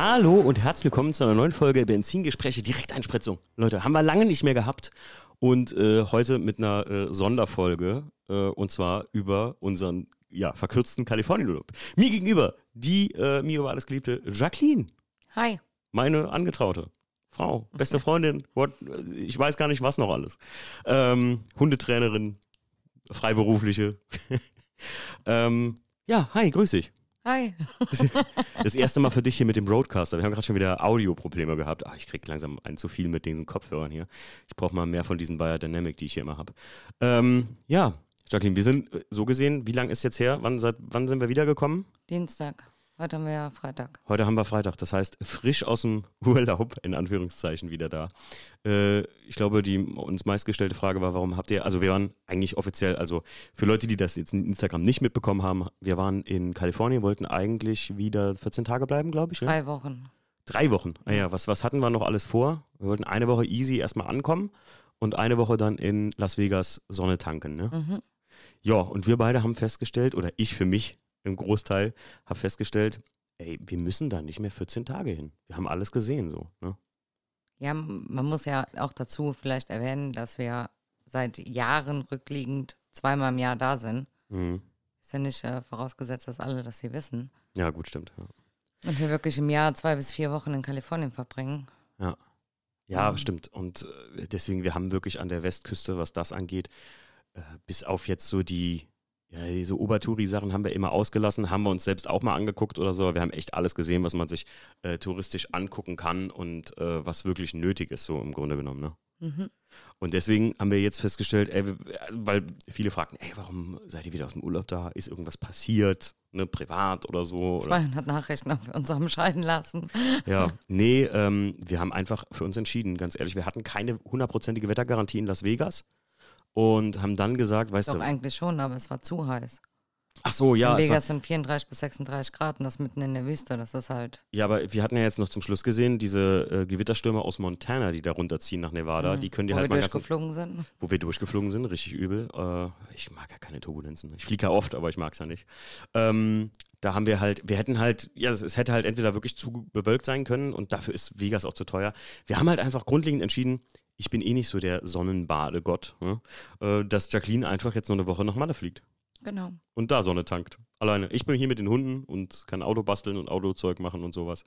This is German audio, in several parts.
Hallo und herzlich willkommen zu einer neuen Folge Benzingespräche Direkteinspritzung. Leute, haben wir lange nicht mehr gehabt und äh, heute mit einer äh, Sonderfolge äh, und zwar über unseren ja, verkürzten Kalifornienurlaub. Mir gegenüber die äh, mir über alles geliebte Jacqueline. Hi. Meine Angetraute. Frau, beste Freundin, what, ich weiß gar nicht was noch alles. Ähm, Hundetrainerin, Freiberufliche. ähm, ja, hi, grüß dich. Hi. Das erste Mal für dich hier mit dem Roadcaster. Wir haben gerade schon wieder Audioprobleme gehabt. Ach, ich krieg langsam ein zu viel mit diesen Kopfhörern hier. Ich brauche mal mehr von diesen Biodynamic, die ich hier immer habe. Ähm, ja, Jacqueline, wir sind äh, so gesehen, wie lange ist jetzt her? Wann, seit wann sind wir wiedergekommen? Dienstag. Heute haben wir ja Freitag. Heute haben wir Freitag, das heißt frisch aus dem Urlaub, in Anführungszeichen, wieder da. Äh, ich glaube, die uns meistgestellte Frage war, warum habt ihr, also wir waren eigentlich offiziell, also für Leute, die das jetzt in Instagram nicht mitbekommen haben, wir waren in Kalifornien, wollten eigentlich wieder 14 Tage bleiben, glaube ich. Drei ja? Wochen. Drei Wochen. Ah ja, was, was hatten wir noch alles vor? Wir wollten eine Woche easy erstmal ankommen und eine Woche dann in Las Vegas Sonne tanken. Ne? Mhm. Ja, und wir beide haben festgestellt, oder ich für mich im Großteil, habe festgestellt, ey, wir müssen da nicht mehr 14 Tage hin. Wir haben alles gesehen so. Ne? Ja, man muss ja auch dazu vielleicht erwähnen, dass wir seit Jahren rückliegend zweimal im Jahr da sind. Mhm. Ist ja nicht äh, vorausgesetzt, dass alle das hier wissen. Ja, gut, stimmt. Ja. Und wir wirklich im Jahr zwei bis vier Wochen in Kalifornien verbringen. Ja. Ja, mhm. stimmt. Und äh, deswegen, wir haben wirklich an der Westküste, was das angeht, äh, bis auf jetzt so die ja, diese Obertouri-Sachen haben wir immer ausgelassen, haben wir uns selbst auch mal angeguckt oder so. Wir haben echt alles gesehen, was man sich äh, touristisch angucken kann und äh, was wirklich nötig ist, so im Grunde genommen. Ne? Mhm. Und deswegen haben wir jetzt festgestellt, ey, weil viele fragten, ey, warum seid ihr wieder aus dem Urlaub da? Ist irgendwas passiert, ne, privat oder so? 200 oder? Nachrichten, ob wir uns haben scheiden lassen. Ja, nee, ähm, wir haben einfach für uns entschieden, ganz ehrlich. Wir hatten keine hundertprozentige Wettergarantie in Las Vegas und haben dann gesagt, weißt Doch, du. Doch, eigentlich schon, aber es war zu heiß. Ach so, ja. In Vegas sind 34 bis 36 Grad und das mitten in der Wüste, das ist halt. Ja, aber wir hatten ja jetzt noch zum Schluss gesehen, diese äh, Gewitterstürme aus Montana, die da runterziehen nach Nevada, mhm. die können die wo halt wir mal durchgeflogen sind. Wo wir durchgeflogen sind, richtig übel. Äh, ich mag ja keine Turbulenzen. Ich fliege ja oft, aber ich mag es ja nicht. Ähm, da haben wir halt, wir hätten halt, ja, es, es hätte halt entweder wirklich zu bewölkt sein können und dafür ist Vegas auch zu teuer. Wir haben halt einfach grundlegend entschieden, ich bin eh nicht so der Sonnenbadegott, ne? äh, dass Jacqueline einfach jetzt noch eine Woche nach Malle fliegt. Genau. Und da Sonne tankt. Alleine. Ich bin hier mit den Hunden und kann Auto basteln und Autozeug machen und sowas.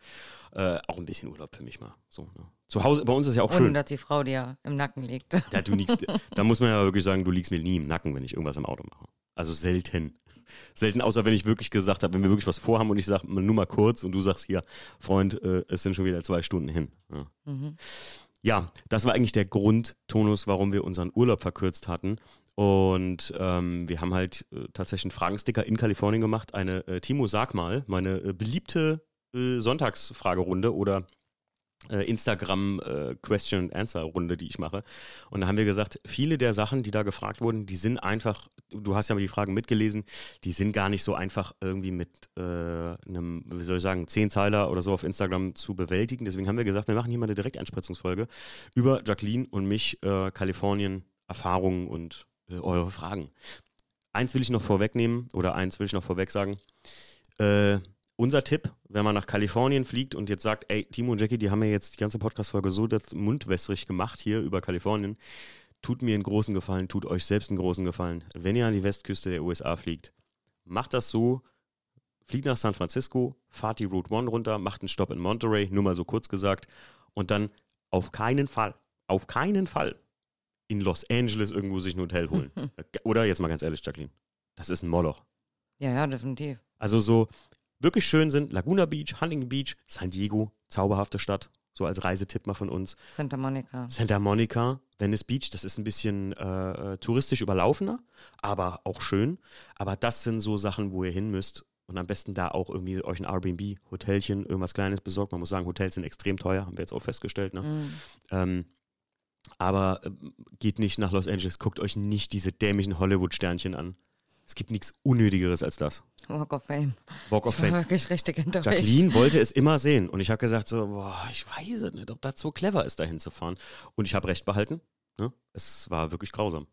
Äh, auch ein bisschen Urlaub für mich mal. So, ne? Zu Hause, bei uns ist ja auch Ohne, schön. dass die Frau dir im Nacken liegt. Ja, du liegst, da muss man ja wirklich sagen, du liegst mir nie im Nacken, wenn ich irgendwas im Auto mache. Also selten. Selten, außer wenn ich wirklich gesagt habe, wenn wir wirklich was vorhaben und ich sage nur mal kurz und du sagst hier, Freund, äh, es sind schon wieder zwei Stunden hin. Ja. Mhm ja, das war eigentlich der Grundtonus, warum wir unseren Urlaub verkürzt hatten. Und ähm, wir haben halt äh, tatsächlich einen Fragensticker in Kalifornien gemacht. Eine äh, Timo, sag mal, meine äh, beliebte äh, Sonntagsfragerunde oder Instagram äh, Question and Answer Runde, die ich mache. Und da haben wir gesagt, viele der Sachen, die da gefragt wurden, die sind einfach, du hast ja die Fragen mitgelesen, die sind gar nicht so einfach irgendwie mit äh, einem, wie soll ich sagen, Zehnzeiler oder so auf Instagram zu bewältigen. Deswegen haben wir gesagt, wir machen hier mal eine Direkteinspritzungsfolge über Jacqueline und mich, äh, Kalifornien, Erfahrungen und äh, eure Fragen. Eins will ich noch vorwegnehmen oder eins will ich noch vorweg sagen. Äh, unser Tipp, wenn man nach Kalifornien fliegt und jetzt sagt, ey, Timo und Jackie, die haben ja jetzt die ganze Podcast-Folge so mundwässrig gemacht hier über Kalifornien, tut mir einen großen Gefallen, tut euch selbst einen großen Gefallen. Wenn ihr an die Westküste der USA fliegt, macht das so, fliegt nach San Francisco, fahrt die Route 1 runter, macht einen Stopp in Monterey, nur mal so kurz gesagt, und dann auf keinen Fall, auf keinen Fall in Los Angeles irgendwo sich ein Hotel holen. Oder jetzt mal ganz ehrlich, Jacqueline, das ist ein Moloch. Ja, ja, definitiv. Also so, wirklich schön sind Laguna Beach, Huntington Beach, San Diego, zauberhafte Stadt, so als Reisetipp mal von uns. Santa Monica. Santa Monica, Venice Beach, das ist ein bisschen äh, äh, touristisch überlaufener, aber auch schön. Aber das sind so Sachen, wo ihr hin müsst und am besten da auch irgendwie euch ein Airbnb, Hotelchen, irgendwas Kleines besorgt. Man muss sagen, Hotels sind extrem teuer, haben wir jetzt auch festgestellt. Ne? Mm. Ähm, aber äh, geht nicht nach Los Angeles, guckt euch nicht diese dämlichen Hollywood-Sternchen an. Es gibt nichts Unnötigeres als das. Walk of Fame. Walk of Fame. wirklich richtig enttäuscht. Jacqueline wollte es immer sehen und ich habe gesagt so, boah, ich weiß nicht, ob das so clever ist, da hinzufahren. Und ich habe recht behalten. Ne? Es war wirklich grausam.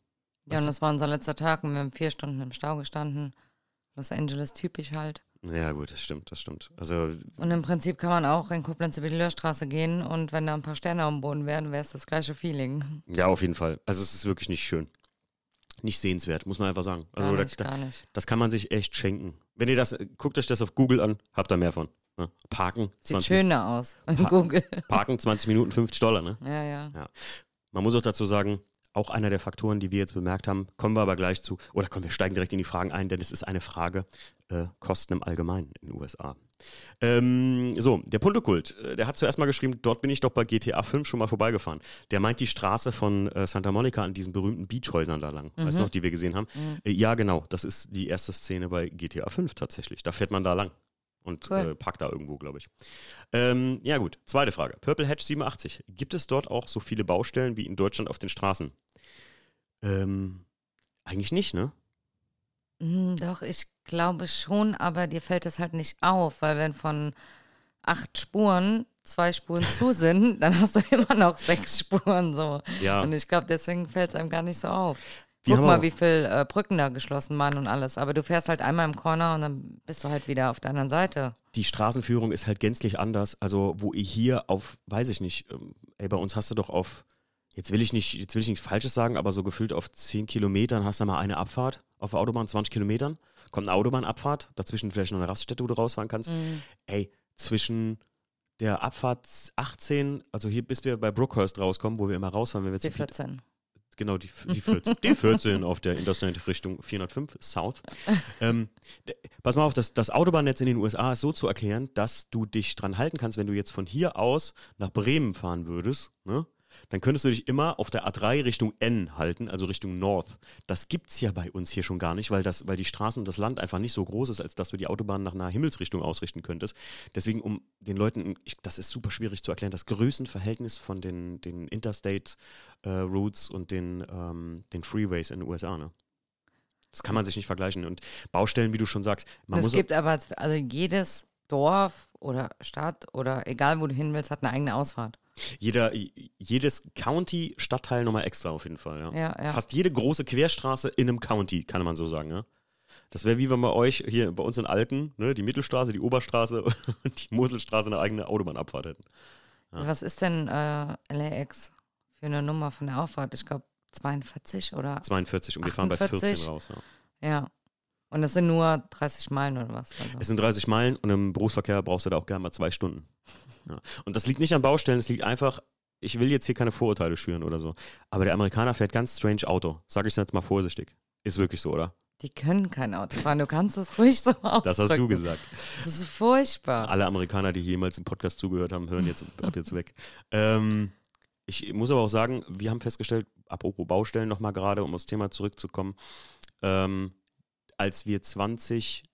Ja, Was? und das war unser letzter Tag und wir haben vier Stunden im Stau gestanden. Los Angeles typisch halt. Ja, gut, das stimmt, das stimmt. Also, Und im Prinzip kann man auch in Koblenz über die Löhrstraße gehen und wenn da ein paar Sterne am Boden wären, wäre es das gleiche Feeling. ja, auf jeden Fall. Also es ist wirklich nicht schön. Nicht sehenswert, muss man einfach sagen. Also gar nicht, da, gar nicht. das kann man sich echt schenken. Wenn ihr das, guckt euch das auf Google an, habt ihr mehr von. Ne? Parken, Sieht 20, schöner aus in Pa- Google. Parken 20 Minuten 50 Dollar, ne? Ja, ja. Man muss auch dazu sagen, auch einer der Faktoren, die wir jetzt bemerkt haben, kommen wir aber gleich zu. Oder komm, wir steigen direkt in die Fragen ein, denn es ist eine Frage äh, Kosten im Allgemeinen in den USA. Ähm, so, der Puntokult, äh, der hat zuerst mal geschrieben, dort bin ich doch bei GTA 5 schon mal vorbeigefahren. Der meint die Straße von äh, Santa Monica an diesen berühmten Beachhäusern da lang. Weißt du noch, die wir gesehen haben? Äh, ja, genau, das ist die erste Szene bei GTA 5 tatsächlich. Da fährt man da lang. Und Cool. äh, parkt da irgendwo, glaube ich. Ähm, ja, gut. Zweite Frage. Purple Hatch 87. Gibt es dort auch so viele Baustellen wie in Deutschland auf den Straßen? Ähm, eigentlich nicht, ne? Hm, Doch, ich glaube schon, aber dir fällt es halt nicht auf, weil wenn von acht Spuren zwei Spuren zu sind, dann hast du immer noch sechs Spuren so. Ja. Und ich glaube, deswegen fällt es einem gar nicht so auf. Wir Guck mal, wie viele äh, Brücken da geschlossen waren und alles. Aber du fährst halt einmal im Corner und dann bist du halt wieder auf der anderen Seite. Die Straßenführung ist halt gänzlich anders. Also, wo ihr hier auf, weiß ich nicht, ähm, ey, bei uns hast du doch auf, jetzt will ich nicht, jetzt will ich nichts Falsches sagen, aber so gefühlt auf 10 Kilometern hast du mal eine Abfahrt auf der Autobahn, 20 Kilometern. Kommt eine Autobahnabfahrt, dazwischen vielleicht noch eine Raststätte, wo du rausfahren kannst. Ey, zwischen der Abfahrt 18, also hier bis wir bei Brookhurst rauskommen, wo wir immer rausfahren, wenn wir Die zu Piet- 14. Genau, die, die 14. die 14 auf der Interstate Richtung 405 South. Ähm, pass mal auf, das, das Autobahnnetz in den USA ist so zu erklären, dass du dich dran halten kannst, wenn du jetzt von hier aus nach Bremen fahren würdest, ne? Dann könntest du dich immer auf der A3 Richtung N halten, also Richtung North. Das gibt's ja bei uns hier schon gar nicht, weil, das, weil die Straßen und das Land einfach nicht so groß ist, als dass du die Autobahn nach einer Himmelsrichtung ausrichten könntest. Deswegen, um den Leuten, ich, das ist super schwierig zu erklären, das Größenverhältnis von den, den Interstate äh, Routes und den, ähm, den Freeways in den USA. Ne? Das kann man sich nicht vergleichen. Und Baustellen, wie du schon sagst, man es muss. gibt aber, also jedes Dorf oder Stadt oder egal, wo du hin willst, hat eine eigene Ausfahrt. Jeder, jedes County, Stadtteil nochmal extra auf jeden Fall. Ja. Ja, ja. Fast jede große Querstraße in einem County, kann man so sagen. Ja? Das wäre wie wenn bei euch hier bei uns in Alken, ne, die Mittelstraße, die Oberstraße und die Moselstraße eine eigene Autobahnabfahrt hätten. Ja. Was ist denn äh, LAX für eine Nummer von der Auffahrt? Ich glaube 42 oder 42 und wir fahren bei 14 48. raus. Ja. ja. Und das sind nur 30 Meilen oder was? Also. Es sind 30 Meilen und im Berufsverkehr brauchst du da auch gerne mal zwei Stunden. Ja. Und das liegt nicht an Baustellen, es liegt einfach, ich will jetzt hier keine Vorurteile schüren oder so, aber der Amerikaner fährt ganz strange Auto. Sag ich jetzt mal vorsichtig. Ist wirklich so, oder? Die können kein Auto fahren. Du kannst es ruhig so ausdrücken. Das hast du gesagt. Das ist furchtbar. Alle Amerikaner, die jemals im Podcast zugehört haben, hören jetzt ab jetzt weg. Ähm, ich muss aber auch sagen, wir haben festgestellt, apropos Baustellen nochmal gerade, um aufs Thema zurückzukommen, ähm, als wir 20,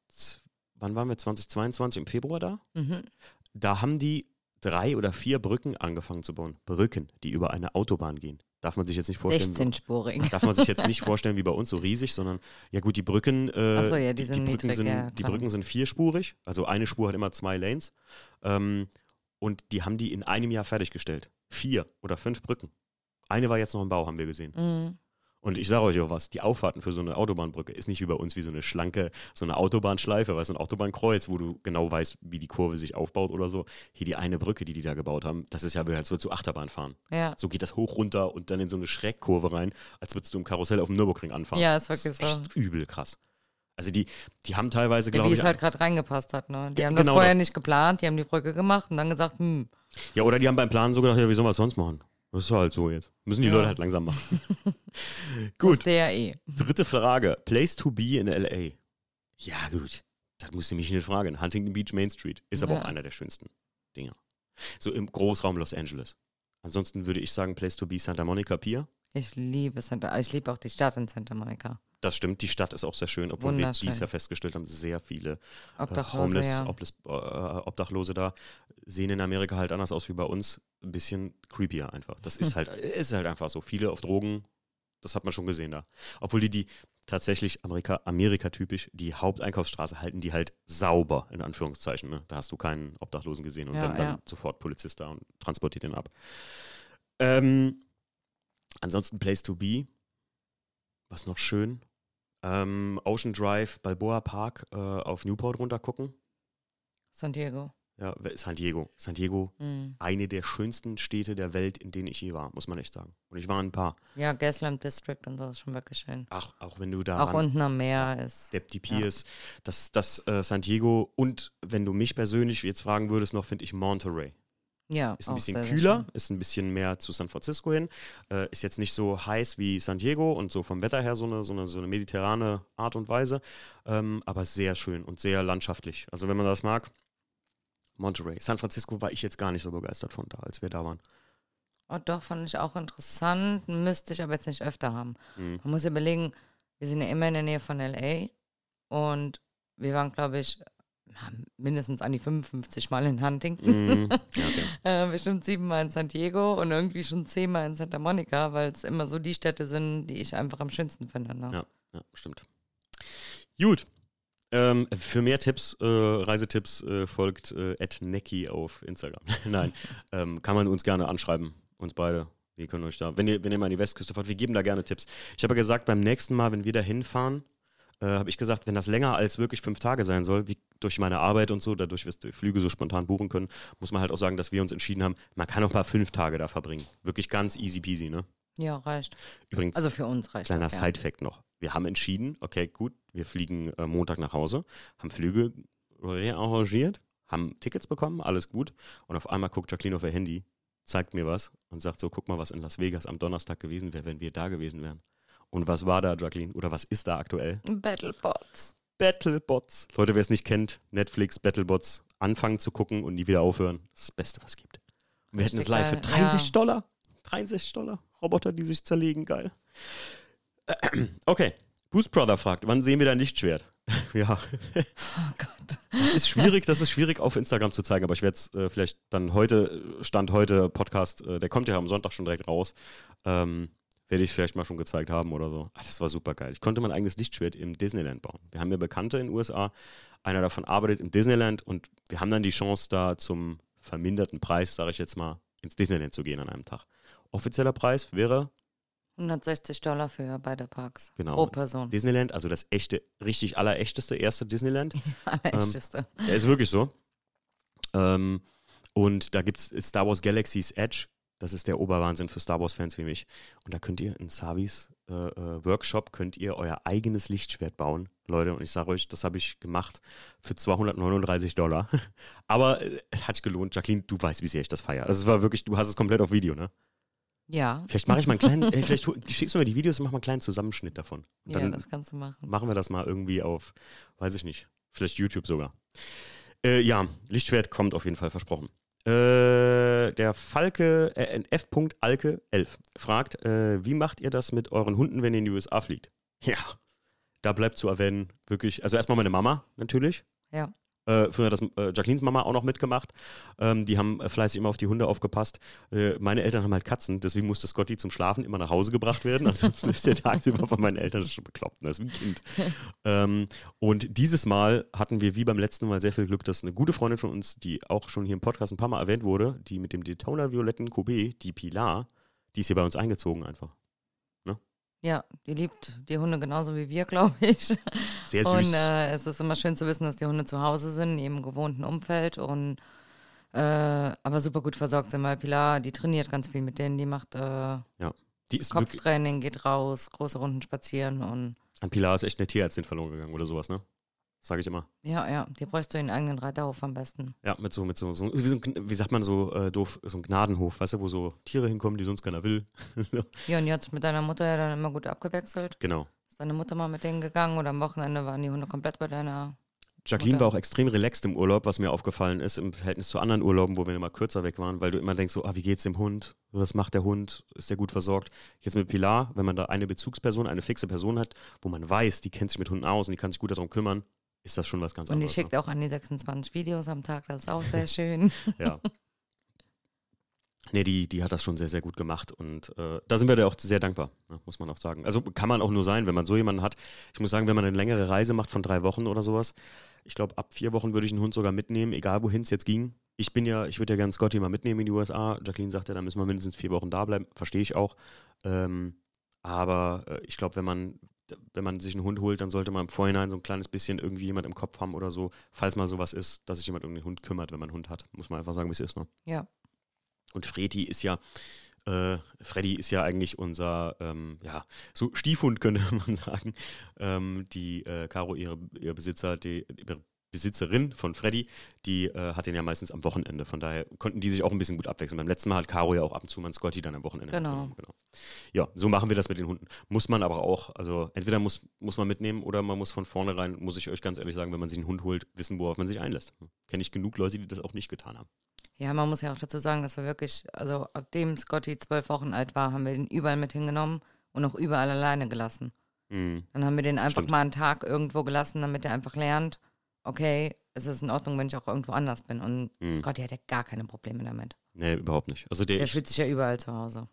wann waren wir, 2022 im Februar da? Mhm. Da haben die drei oder vier Brücken angefangen zu bauen. Brücken, die über eine Autobahn gehen. Darf man sich jetzt nicht vorstellen. 16-spurig. Darf man sich jetzt nicht vorstellen wie bei uns so riesig, sondern ja gut, die Brücken, äh, so, ja, die die, sind Brücken niedrig, sind, ja, die. Brücken sind vierspurig, also eine Spur hat immer zwei Lanes. Ähm, und die haben die in einem Jahr fertiggestellt. Vier oder fünf Brücken. Eine war jetzt noch im Bau, haben wir gesehen. Mhm. Und ich sage euch auch was, die Auffahrten für so eine Autobahnbrücke ist nicht wie bei uns wie so eine schlanke, so eine Autobahnschleife, weißt du, ein Autobahnkreuz, wo du genau weißt, wie die Kurve sich aufbaut oder so. Hier die eine Brücke, die die da gebaut haben, das ist ja wie halt so zu Achterbahn fahren. Ja. So geht das hoch runter und dann in so eine Schrägkurve rein, als würdest du im Karussell auf dem Nürburgring anfahren. Ja, ist das wirklich ist echt übel krass. Also die, die haben teilweise, Ja, glaube wie ich, es halt gerade reingepasst hat. Ne? Die Ja, haben das genau vorher das. nicht geplant, die haben die Brücke gemacht und dann gesagt, hm, ja, oder die haben beim Plan so gedacht, ja, wie sollen wir es sonst machen? Das ist halt so jetzt. Müssen die Ja. Leute halt langsam machen. gut. ja eh. dritte Frage. Place to be in L.A. Ja, gut. Das musst du mich nicht fragen. Huntington Beach, Main Street. Ist aber Ja. auch einer der schönsten Dinger. So im Großraum Los Angeles. Ansonsten würde ich sagen, Place to be Santa Monica Pier. Ich liebe Santa, ich liebe auch die Stadt in Santa Monica. Das stimmt, die Stadt ist auch sehr schön, obwohl wir dies Jahr festgestellt haben, sehr viele äh, Obdachlose, Homeless, ja. Äh, Obdachlose da sehen in Amerika halt anders aus wie bei uns. Ein bisschen creepier einfach. Das ist halt, ist halt einfach so. Viele auf Drogen, das hat man schon gesehen da. Obwohl die die tatsächlich Amerika, Amerika-typisch die Haupteinkaufsstraße halten, die halt sauber, in Anführungszeichen. Ne? Da hast du keinen Obdachlosen gesehen und Ja, dann, dann ja. sofort Polizist da und transportiert den ab. Ähm, ansonsten Place to be. Was noch schön? Ähm, Ocean Drive, Balboa Park äh, auf Newport runter gucken. San Diego. Ja, San Diego. San Diego, mhm. eine der schönsten Städte der Welt, in denen ich je war, muss man echt sagen. Und ich war ein paar. Ja, Gaslamp District und so ist schon wirklich schön. Ach, auch wenn du da. Auch unten am Meer ist. Der die Piers, ja. das, das äh, San Diego und wenn du mich persönlich jetzt fragen würdest, noch finde ich Monterey. Ja, ist ein bisschen sehr, kühler, sehr ist ein bisschen mehr zu San Francisco hin, äh, ist jetzt nicht so heiß wie San Diego und so vom Wetter her so eine, so eine, so eine mediterrane Art und Weise, ähm, aber sehr schön und sehr landschaftlich. Also wenn man das mag, Monterey. San Francisco war ich jetzt gar nicht so begeistert von da, als wir da waren. Oh, doch, fand ich auch interessant, müsste ich aber jetzt nicht öfter haben. Mhm. Man muss überlegen, wir sind ja immer in der Nähe von LA und wir waren, glaube ich, mindestens an die 55 Mal in Huntington. Mm, okay. äh, bestimmt siebenmal in San Diego und irgendwie schon zehnmal in Santa Monica, weil es immer so die Städte sind, die ich einfach am schönsten finde. Ne? Ja, ja, stimmt. Gut. Ähm, für mehr Tipps, äh, Reisetipps, äh, folgt äh, Necki auf Instagram. Nein, ähm, kann man uns gerne anschreiben, uns beide. Wir können euch da, wenn ihr, wenn ihr mal an die Westküste fahrt, wir geben da gerne Tipps. Ich habe ja gesagt, beim nächsten Mal, wenn wir da hinfahren, äh, habe ich gesagt, wenn das länger als wirklich fünf Tage sein soll, wie durch meine Arbeit und so, dadurch, dass wir Flüge so spontan buchen können, muss man halt auch sagen, dass wir uns entschieden haben, man kann auch mal fünf Tage da verbringen. Wirklich ganz easy peasy, ne? Ja, reicht. Übrigens, also für uns reicht kleiner Side-Fact noch. Wir haben entschieden, okay, gut, wir fliegen äh, Montag nach Hause, haben Flüge rearrangiert, haben Tickets bekommen, alles gut. Und auf einmal guckt Jacqueline auf ihr Handy, zeigt mir was und sagt so, guck mal, was in Las Vegas am Donnerstag gewesen wäre, wenn wir da gewesen wären. Und was war da, Jacqueline? Oder was ist da aktuell? Battlebots. Battlebots. Leute, wer es nicht kennt, Netflix, Battlebots, anfangen zu gucken und nie wieder aufhören. Das ist das Beste, was es gibt. Und wir hätten es live für 63 ja. Dollar. 63 Dollar. Roboter, die sich zerlegen, geil. Okay. Boost Brother fragt, wann sehen wir dein Lichtschwert? ja. Oh Gott. Das ist schwierig, das ist schwierig auf Instagram zu zeigen, aber ich werde es äh, vielleicht dann heute, Stand heute Podcast, äh, der kommt ja am Sonntag schon direkt raus. Ähm, werde ich vielleicht mal schon gezeigt haben oder so. Ach, das war super geil. Ich konnte mein eigenes Lichtschwert im Disneyland bauen. Wir haben ja Bekannte in den USA. Einer davon arbeitet im Disneyland und wir haben dann die Chance, da zum verminderten Preis, sage ich jetzt mal, ins Disneyland zu gehen an einem Tag. Offizieller Preis wäre 160 Dollar für beide Parks. Genau. Pro Person. Disneyland, also das echte, richtig allerechteste erste Disneyland. allerechteste. Ähm, ja, ist wirklich so. Ähm, und da gibt es Star Wars Galaxy's Edge. Das ist der Oberwahnsinn für Star Wars-Fans wie mich. Und da könnt ihr in Savis äh, äh, Workshop könnt ihr euer eigenes Lichtschwert bauen, Leute. Und ich sage euch, das habe ich gemacht für 239 Dollar. Aber äh, es hat sich gelohnt. Jacqueline, du weißt, wie sehr ich das feiere. Also es war wirklich, du hast es komplett auf Video, ne? Ja. Vielleicht mache ich mal einen kleinen, äh, vielleicht schickst du mir die Videos und mach mal einen kleinen Zusammenschnitt davon. Und ja, das kannst du machen. Machen wir das mal irgendwie auf, weiß ich nicht, vielleicht YouTube sogar. Äh, ja, Lichtschwert kommt auf jeden Fall versprochen. Äh, der Falke, äh, F. Alke 11 fragt, äh, wie macht ihr das mit euren Hunden, wenn ihr in die USA fliegt? Ja, da bleibt zu erwähnen, wirklich, also erstmal meine Mama natürlich. Ja. Äh, früher hat das äh, Jacquelines Mama auch noch mitgemacht. Ähm, die haben äh, fleißig immer auf die Hunde aufgepasst. Äh, meine Eltern haben halt Katzen, deswegen musste Scotty zum Schlafen immer nach Hause gebracht werden. Ansonsten ist der tagsüber von meinen Eltern schon bekloppt. Das ist wie ein Kind. ähm, und dieses Mal hatten wir wie beim letzten Mal sehr viel Glück, dass eine gute Freundin von uns, die auch schon hier im Podcast ein paar Mal erwähnt wurde, die mit dem Daytona Violetten Coupé, die Pilar, die ist hier bei uns eingezogen einfach. Ja, die liebt die Hunde genauso wie wir, glaube ich. Sehr süß. Und äh, es ist immer schön zu wissen, dass die Hunde zu Hause sind, in ihrem gewohnten Umfeld und äh, aber super gut versorgt sind, weil Pilar, die trainiert ganz viel mit denen, die macht äh, ja. die Kopftraining, geht raus, große Runden spazieren und. An Pilar ist echt eine Tierärztin verloren gegangen oder sowas, ne? Sage ich immer. Ja, ja, die bräuchst du in eigenen Reiterhof am besten. Ja, mit so, mit so, so wie, so, wie sagt man so äh, doof, so ein Gnadenhof, weißt du, wo so Tiere hinkommen, die sonst keiner will. Ja, und jetzt mit deiner Mutter ja dann immer gut abgewechselt. Genau. Ist deine Mutter mal mit denen gegangen oder am Wochenende waren die Hunde komplett bei deiner Jacqueline war auch extrem relaxed im Urlaub, was mir aufgefallen ist, im Verhältnis zu anderen Urlauben, wo wir immer kürzer weg waren, weil du immer denkst, so, ah, wie geht's dem Hund? Was macht der Hund? Ist der gut versorgt? Jetzt mit Pilar, wenn man da eine Bezugsperson, eine fixe Person hat, wo man weiß, die kennt sich mit Hunden aus und die kann sich gut darum kümmern, ist das schon was ganz anderes. Und die schickt ne? auch an die 26 Videos am Tag, das ist auch sehr schön. ja. Nee, die, die hat das schon sehr, sehr gut gemacht und äh, da sind wir da auch sehr dankbar, ne, muss man auch sagen. Also kann man auch nur sein, wenn man so jemanden hat. Ich muss sagen, wenn man eine längere Reise macht von drei Wochen oder sowas, ich glaube, ab vier Wochen würde ich einen Hund sogar mitnehmen, egal wohin es jetzt ging. Ich bin ja, ich würde ja gerne Scotty mal mitnehmen in die USA. Jacqueline sagt ja, da müssen wir mindestens vier Wochen da bleiben, verstehe ich auch. Ähm, aber äh, ich glaube, wenn man wenn man sich einen Hund holt, dann sollte man im Vorhinein so ein kleines bisschen irgendwie jemand im Kopf haben oder so, falls mal sowas ist, dass sich jemand um den Hund kümmert, wenn man einen Hund hat. Muss man einfach sagen, wie es ist. Ne? Ja. Und Fredi ist ja, äh, Freddy ist ja eigentlich unser, ähm, ja, so Stiefhund könnte man sagen. Ähm, die äh, Caro, ihre, ihr Besitzer, die, ihre Besitzerin von Freddy, die äh, hat den ja meistens am Wochenende. Von daher konnten die sich auch ein bisschen gut abwechseln. Beim letzten Mal hat Caro ja auch ab und zu mal Scotty dann am Wochenende. Genau. genau. Ja, so machen wir das mit den Hunden. Muss man aber auch, also entweder muss, muss man mitnehmen oder man muss von vornherein, muss ich euch ganz ehrlich sagen, wenn man sich einen Hund holt, wissen, worauf man sich einlässt. Kenne ich genug Leute, die das auch nicht getan haben. Ja, man muss ja auch dazu sagen, dass wir wirklich, also ab dem Scotty zwölf Wochen alt war, haben wir den überall mit hingenommen und auch überall alleine gelassen. Mhm. Dann haben wir den einfach Stimmt. mal einen Tag irgendwo gelassen, damit er einfach lernt, okay, es ist in Ordnung, wenn ich auch irgendwo anders bin. Und Mhm. Scotty hat ja gar keine Probleme damit. Nee, überhaupt nicht. Also der, Der ich, fühlt sich ja überall zu Hause.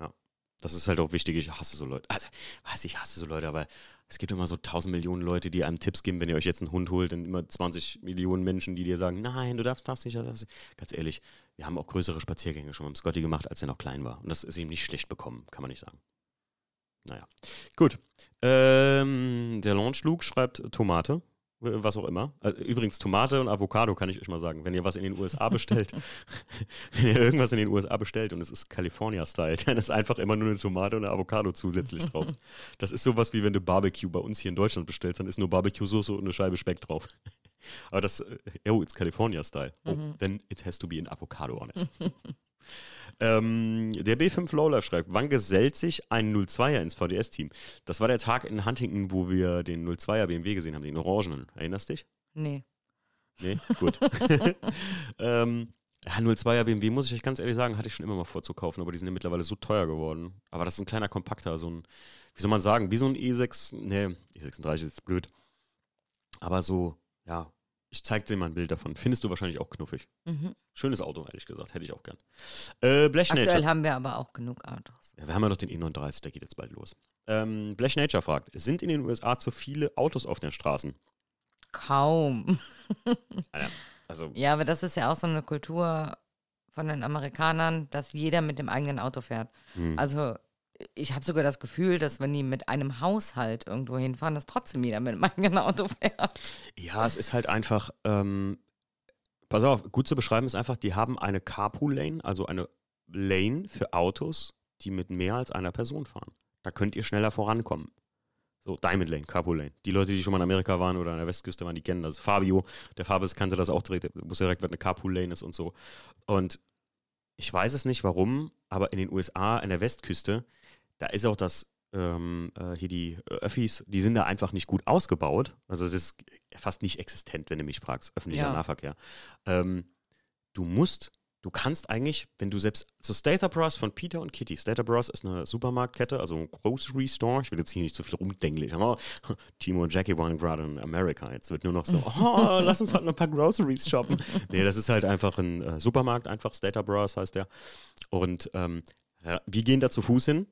das ist halt auch wichtig. Ich hasse so Leute. Also, was, ich hasse so Leute, aber es gibt immer so tausend Millionen Leute, die einem Tipps geben, wenn ihr euch jetzt einen Hund holt, dann immer 20 Millionen Menschen, die dir sagen, nein, du darfst das nicht, das nicht. Ganz ehrlich, wir haben auch größere Spaziergänge schon mit Scotty gemacht, als er noch klein war. Und das ist ihm nicht schlecht bekommen, kann man nicht sagen. Naja, gut. Ähm, der Launch Luke schreibt Tomate, was auch immer. Also, übrigens, Tomate und Avocado kann ich euch mal sagen. Wenn ihr was in den USA bestellt, wenn ihr irgendwas in den USA bestellt und es ist California-Style, dann ist einfach immer nur eine Tomate und eine Avocado zusätzlich drauf. Das ist sowas wie wenn du Barbecue bei uns hier in Deutschland bestellst, dann ist nur Barbecue-Soße und eine Scheibe Speck drauf. Aber das, äh, oh, it's California-Style. Oh, then it has to be an Avocado on it. ähm, der B5 Lowlife schreibt, wann gesellt sich ein 02er ins VDS-Team? Das war der Tag in Huntington, wo wir den 02er BMW gesehen haben, den orangenen. Erinnerst dich? Nee. Nee, gut. ähm, ja, 02er BMW, muss ich euch ganz ehrlich sagen, hatte ich schon immer mal vorzukaufen, aber die sind ja mittlerweile so teuer geworden. Aber das ist ein kleiner Kompakter, so ein, wie soll man sagen, wie so ein E6, nee, E36 ist jetzt blöd. Aber so, ja, ich zeig dir mal ein Bild davon. Findest du wahrscheinlich auch knuffig. Mhm. Schönes Auto, ehrlich gesagt, hätte ich auch gern. Äh, Blech Aktuell Nature. haben wir aber auch genug Autos. Ja, wir haben ja noch den E39, der geht jetzt bald los. Ähm, Blech Nature fragt, sind in den USA zu viele Autos auf den Straßen? Kaum. Alter, also, Ja, aber das ist ja auch so eine Kultur von den Amerikanern, dass jeder mit dem eigenen Auto fährt. hm. Also ich habe sogar das Gefühl, dass wenn die mit einem Haushalt irgendwo hinfahren, dass trotzdem jeder mit dem eigenen Auto fährt. Ja, es ist halt einfach, ähm, pass auf, gut zu beschreiben ist einfach, die haben eine Carpool-Lane, also eine Lane für Autos, die mit mehr als einer Person fahren. Da könnt ihr schneller vorankommen. So, Diamond Lane, Carpool Lane. Die Leute, die schon mal in Amerika waren oder an der Westküste waren, die kennen das. Fabio, der Fabis kannte das auch direkt, der wusste direkt, was eine Carpool Lane ist und so. Und ich weiß es nicht warum, aber in den USA, an der Westküste, da ist auch das, ähm, äh, hier die äh, Öffis, die sind da einfach nicht gut ausgebaut. Also das ist fast nicht existent, wenn du mich fragst, öffentlicher Ja. Nahverkehr. Ähm, du musst, du kannst eigentlich, wenn du selbst, so Stater Bros von Peter und Kitty. Stater Bros ist eine Supermarktkette, also ein Grocery Store. Ich will jetzt hier nicht zu viel rumdengeln. Aber Timo und Jackie waren gerade in Amerika. Jetzt wird nur noch so, oh, lass uns halt noch ein paar Groceries shoppen. Nee, das ist halt einfach ein äh, Supermarkt, einfach Stater Bros heißt der. Und ähm, ja, wir gehen da zu Fuß hin,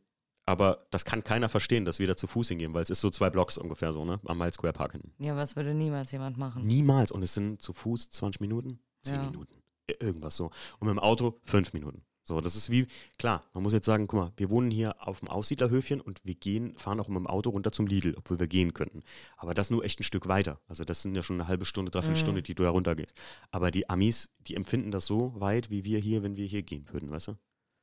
aber das kann keiner verstehen, dass wir da zu Fuß hingehen, weil es ist so zwei Blocks ungefähr so, ne? Am Mile Square Park hinten. Ja, was würde niemals jemand machen? Niemals. Und es sind zu Fuß 20 Minuten, 10 Ja. Minuten. Ir- Irgendwas so. Und mit dem Auto 5 Minuten. So, das ist wie, klar, man muss jetzt sagen, guck mal, wir wohnen hier auf dem Aussiedlerhöfchen und wir gehen, fahren auch mit dem Auto runter zum Lidl, obwohl wir gehen könnten. Aber das nur echt ein Stück weiter. Also das sind ja schon eine halbe Stunde, dreiviertel Mhm. Stunde, die du da runtergehst. Aber die Amis, die empfinden das so weit, wie wir hier, wenn wir hier gehen würden, weißt du?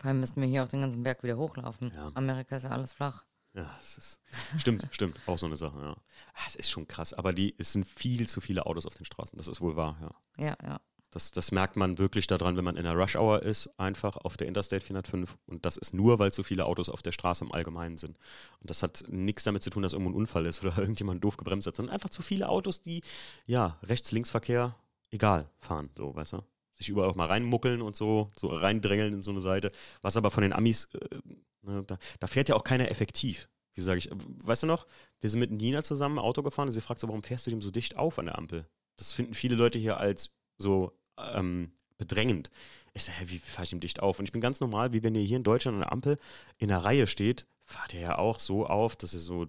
Vor allem müssten wir hier auch den ganzen Berg wieder hochlaufen. Ja. Amerika ist ja alles flach. Ja, es ist. Stimmt, stimmt. Auch so eine Sache, ja. Ah, Es ist schon krass. Aber die, es sind viel zu viele Autos auf den Straßen. Das ist wohl wahr, ja. Ja, ja. Das, das merkt man wirklich daran, wenn man in der Rush Hour ist, einfach auf der Interstate 405. Und das ist nur, weil so viele Autos auf der Straße im Allgemeinen sind. Und das hat nichts damit zu tun, dass irgendwo ein Unfall ist oder irgendjemand doof gebremst hat, sondern einfach zu viele Autos, die, ja, Rechts-Links-Verkehr, egal, fahren, so, weißt du? Sich überall auch mal reinmuckeln und so, so reindrängeln in so eine Seite. Was aber von den Amis, äh, ne, da, da fährt ja auch keiner effektiv. Wie sage ich, weißt du noch, wir sind mit Nina zusammen Auto gefahren und sie fragt so, warum fährst du dem so dicht auf an der Ampel? Das finden viele Leute hier als so ähm, bedrängend. Ich sage, wie fahre ich ihm dicht auf? Und ich bin ganz normal, wie wenn ihr hier in Deutschland an der Ampel in der Reihe steht, fahrt ihr ja auch so auf, dass ihr so,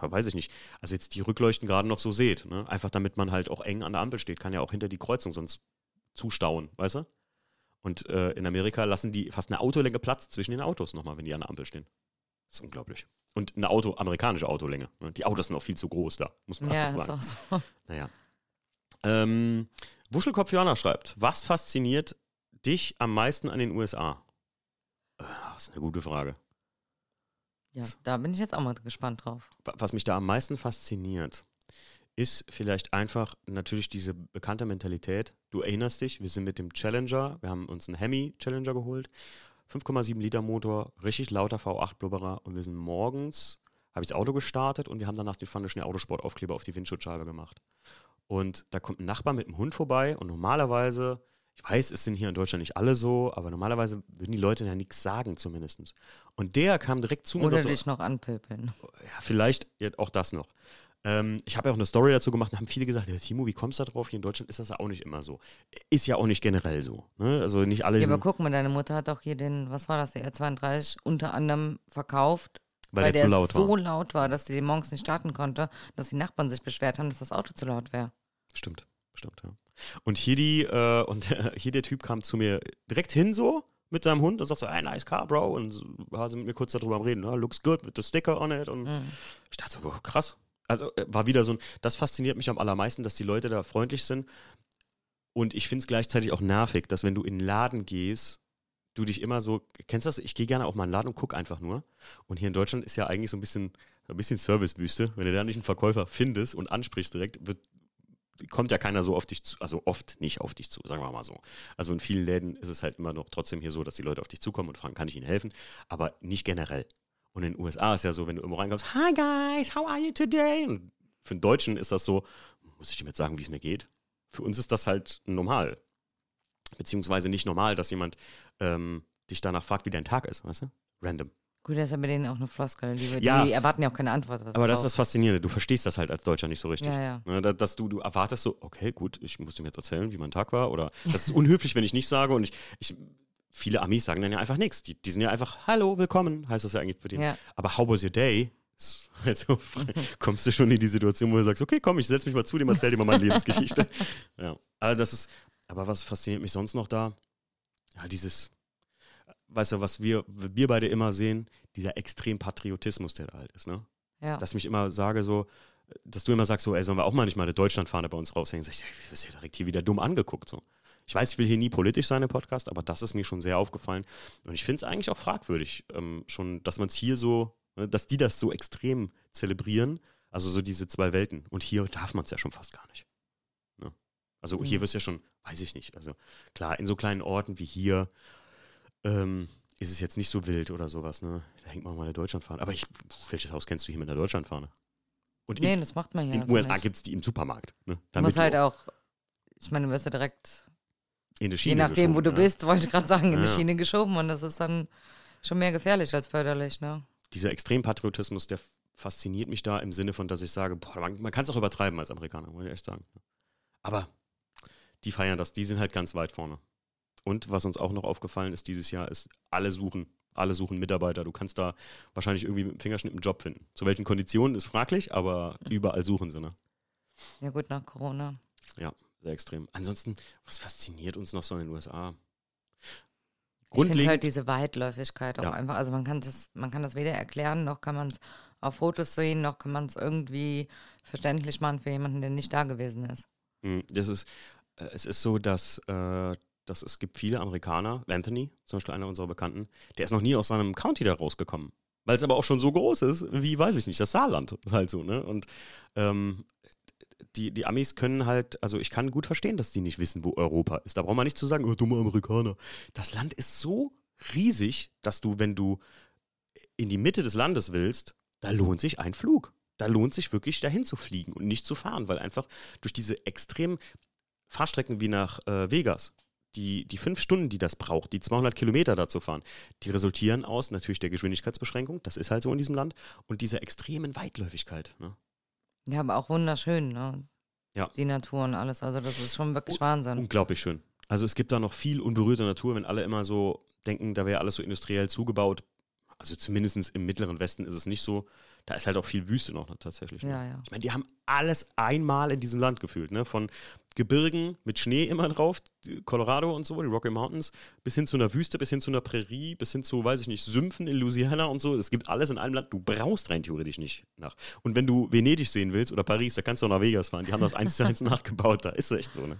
weiß ich nicht, also jetzt die Rückleuchten gerade noch so seht. Ne? Einfach damit man halt auch eng an der Ampel steht, kann ja auch hinter die Kreuzung sonst zustauen, weißt du? Und äh, in Amerika lassen die fast eine Autolänge Platz zwischen den Autos nochmal, wenn die an der Ampel stehen. Das ist unglaublich. Und eine Auto, amerikanische Autolänge. Ne? Die Autos sind auch viel zu groß da, muss man Ja, einfach ist sagen. auch so. Naja. Ähm, Wuschelkopf Johanna schreibt, was fasziniert dich am meisten an den USA? Äh, Das ist eine gute Frage. Ja, da bin ich jetzt auch mal gespannt drauf. Wa- Was mich da am meisten fasziniert, ist vielleicht einfach natürlich diese bekannte Mentalität. Du erinnerst dich, wir sind mit dem Challenger, wir haben uns einen Hemi Challenger geholt, 5,7 Liter Motor, richtig lauter V8-Blubberer und wir sind morgens, habe ich das Auto gestartet und wir haben danach den Pfanne schnell Autosportaufkleber auf die Windschutzscheibe gemacht. Und da kommt ein Nachbar mit einem Hund vorbei und normalerweise, ich weiß, es sind hier in Deutschland nicht alle so, aber normalerweise würden die Leute ja nichts sagen zumindest. Und der kam direkt zu mir und Oder dich noch anpöpeln. ja, vielleicht auch das noch. Ähm, ich habe ja auch eine Story dazu gemacht und haben viele gesagt, ja, Timo, wie kommst du da drauf? Hier in Deutschland ist das ja auch nicht immer so. Ist ja auch nicht generell so. Ne? Also nicht alle Ja, aber guck mal, deine Mutter hat auch hier den, was war das, der R32 unter anderem verkauft, weil, weil der, zu laut so war. laut war, dass sie den morgens nicht starten konnte, dass die Nachbarn sich beschwert haben, dass das Auto zu laut wäre. Stimmt, stimmt, ja. Und hier die, äh, und hier der Typ kam zu mir direkt hin so mit seinem Hund und sagt so, hey, nice car, bro. Und war sie mit mir kurz darüber am Reden. Ne? Looks good with the sticker on it. Und Mhm. ich dachte so, oh, krass. Also äh, war wieder so ein, das fasziniert mich am allermeisten, dass die Leute da freundlich sind. Und ich finde es gleichzeitig auch nervig, dass wenn du in den Laden gehst, du dich immer so, kennst du das? Ich gehe gerne auch mal in den Laden und gucke einfach nur. Und hier in Deutschland ist ja eigentlich so ein bisschen, ein bisschen Servicewüste. Wenn du da nicht einen Verkäufer findest und ansprichst direkt, wird, kommt ja keiner so auf dich zu, also oft nicht auf dich zu, sagen wir mal so. Also in vielen Läden ist es halt immer noch trotzdem hier so, dass die Leute auf dich zukommen und fragen, kann ich ihnen helfen? Aber nicht generell. Und in den USA ist ja so, wenn du irgendwo reinkommst, hi guys, how are you today? Und für einen Deutschen ist das so, muss ich dem jetzt sagen, wie es mir geht? Für uns ist das halt normal. Beziehungsweise nicht normal, dass jemand ähm, dich danach fragt, wie dein Tag ist, weißt du? Random. Gut, das ist ja bei denen auch eine Floskel. Die, Ja. die erwarten ja auch keine Antwort. Aber das ist das. Faszinierende. Du verstehst das halt als Deutscher nicht so richtig. Ja, ja. Ne, da- dass du, du erwartest so, okay, gut, ich muss dem jetzt erzählen, wie mein Tag war. Oder das ist unhöflich, wenn ich nicht sage. Und ich, ich viele Amis sagen dann ja einfach nichts. Die, die sind ja einfach, hallo, willkommen, heißt das ja eigentlich für den. Ja. Aber how was your day? Ist so frei. Kommst du schon in die Situation, wo du sagst, okay, komm, ich setz mich mal zu dem, erzähl dir mal meine Lebensgeschichte. ja. Aber das ist, aber was fasziniert mich sonst noch da? Ja, dieses, weißt du, was wir, wir beide immer sehen, dieser Extrem-Patriotismus, der da halt ist, ne? Ja. dass ich mich immer sage, so, dass du immer sagst, so, ey, sollen wir auch mal nicht mal eine Deutschlandfahne bei uns raushängen? Sag ich, du wirst ja direkt hier wieder dumm angeguckt. So. Ich weiß, ich will hier nie politisch sein im Podcast, aber das ist mir schon sehr aufgefallen. Und ich finde es eigentlich auch fragwürdig, ähm, schon, dass man es hier so, ne, dass die das so extrem zelebrieren. Also so diese zwei Welten. Und hier darf man es ja schon fast gar nicht. Ne? Also hier Mhm. wirst du ja schon, weiß ich nicht. Also klar, in so kleinen Orten wie hier ähm, ist es jetzt nicht so wild oder sowas, ne? Da hängt man mal eine Deutschlandfahne. Aber ich, welches Haus kennst du hier mit einer Deutschlandfahne? Und nee, in, das macht man ja. in den USA gibt es die im Supermarkt. Ne? Du Damit musst halt du auch, ich meine, du wirst ja direkt, in die je Schiene nachdem, wo du ja. bist, wollte ich gerade sagen, in die Ja. Schiene geschoben und das ist dann schon mehr gefährlich als förderlich, ne? Dieser Extrempatriotismus, der fasziniert mich da im Sinne von, dass ich sage, boah, man, man kann es auch übertreiben als Amerikaner, muss ich echt sagen. Aber die feiern das, die sind halt ganz weit vorne. Und was uns auch noch aufgefallen ist dieses Jahr, ist, alle suchen, alle suchen Mitarbeiter. Du kannst da wahrscheinlich irgendwie mit dem Fingerschnipp einen Job finden. Zu welchen Konditionen ist fraglich, aber überall suchen sie, ne? Ja gut, nach Corona. Sehr extrem. Ansonsten, was fasziniert uns noch so in den USA? Ich finde Grundlegend, halt diese Weitläufigkeit auch Ja. einfach, also man kann das, man kann das weder erklären, noch kann man es auf Fotos sehen, noch kann man es irgendwie verständlich machen für jemanden, der nicht da gewesen ist. Hm, das ist, äh, es ist so, dass, äh, dass es gibt viele Amerikaner, Anthony, zum Beispiel einer unserer Bekannten, der ist noch nie aus seinem County da rausgekommen. Weil es aber auch schon so groß ist, wie, weiß ich nicht, das Saarland ist halt so, ne? Und ähm, die, die Amis können halt, also ich kann gut verstehen, dass die nicht wissen, wo Europa ist. Da braucht man nicht zu sagen, oh, dumme Amerikaner. Das Land ist so riesig, dass du, wenn du in die Mitte des Landes willst, da lohnt sich ein Flug. Da lohnt sich wirklich dahin zu fliegen und nicht zu fahren, weil einfach durch diese extremen Fahrstrecken wie nach äh, Vegas, die, die fünf Stunden, die das braucht, die 200 Kilometer da zu fahren, die resultieren aus natürlich der Geschwindigkeitsbeschränkung, das ist halt so in diesem Land, und dieser extremen Weitläufigkeit. Ne? Ja, aber auch wunderschön, ne? Ja. Die Natur und alles, also das ist schon wirklich Wahnsinn. Unglaublich schön. Also es gibt da noch viel unberührte Natur, wenn alle immer so denken, da wäre alles so industriell zugebaut. Also zumindest im mittleren Westen ist es nicht so. Da ist halt auch viel Wüste noch ne, tatsächlich. Ne? Ja, ja. Ich meine, die haben alles einmal in diesem Land gefühlt, ne? Von Gebirgen mit Schnee immer drauf, Colorado und so, die Rocky Mountains, bis hin zu einer Wüste, bis hin zu einer Prärie, bis hin zu, weiß ich nicht, Sümpfen in Louisiana und so. Es gibt alles in einem Land. Du brauchst rein theoretisch nicht nach. Und wenn du Venedig sehen willst oder Paris, da kannst du auch nach Vegas fahren. Die haben das eins zu eins nachgebaut. Da ist echt so, ne?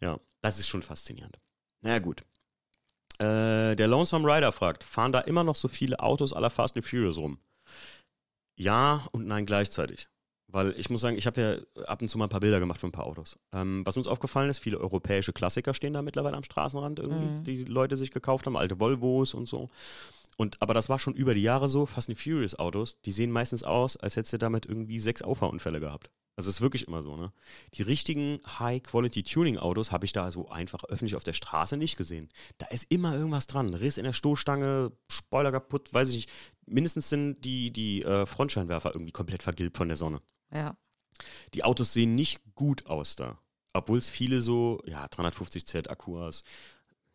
Ja, das ist schon faszinierend. Na naja, gut. Äh, der Lonesome Rider fragt, fahren da immer noch so viele Autos aller Fast and Furious rum? Ja und nein gleichzeitig. Weil ich muss sagen, ich habe ja ab und zu mal ein paar Bilder gemacht von ein paar Autos. Ähm, was uns aufgefallen ist, viele europäische Klassiker stehen da mittlerweile am Straßenrand irgendwie, Mhm. die Leute sich gekauft haben, alte Volvos und so. Und, aber das war schon über die Jahre so, Fast and Furious Autos, die sehen meistens aus, als hättest du damit irgendwie sechs Auffahrunfälle gehabt. Also es ist wirklich immer so, ne? Die richtigen High-Quality-Tuning-Autos habe ich da so einfach öffentlich auf der Straße nicht gesehen. Da ist immer irgendwas dran. Riss in der Stoßstange, Spoiler kaputt, weiß ich nicht. Mindestens sind die, die äh, Frontscheinwerfer irgendwie komplett vergilbt von der Sonne. Ja. Die Autos sehen nicht gut aus da. Obwohl es viele so, ja, 350Z Akkuas,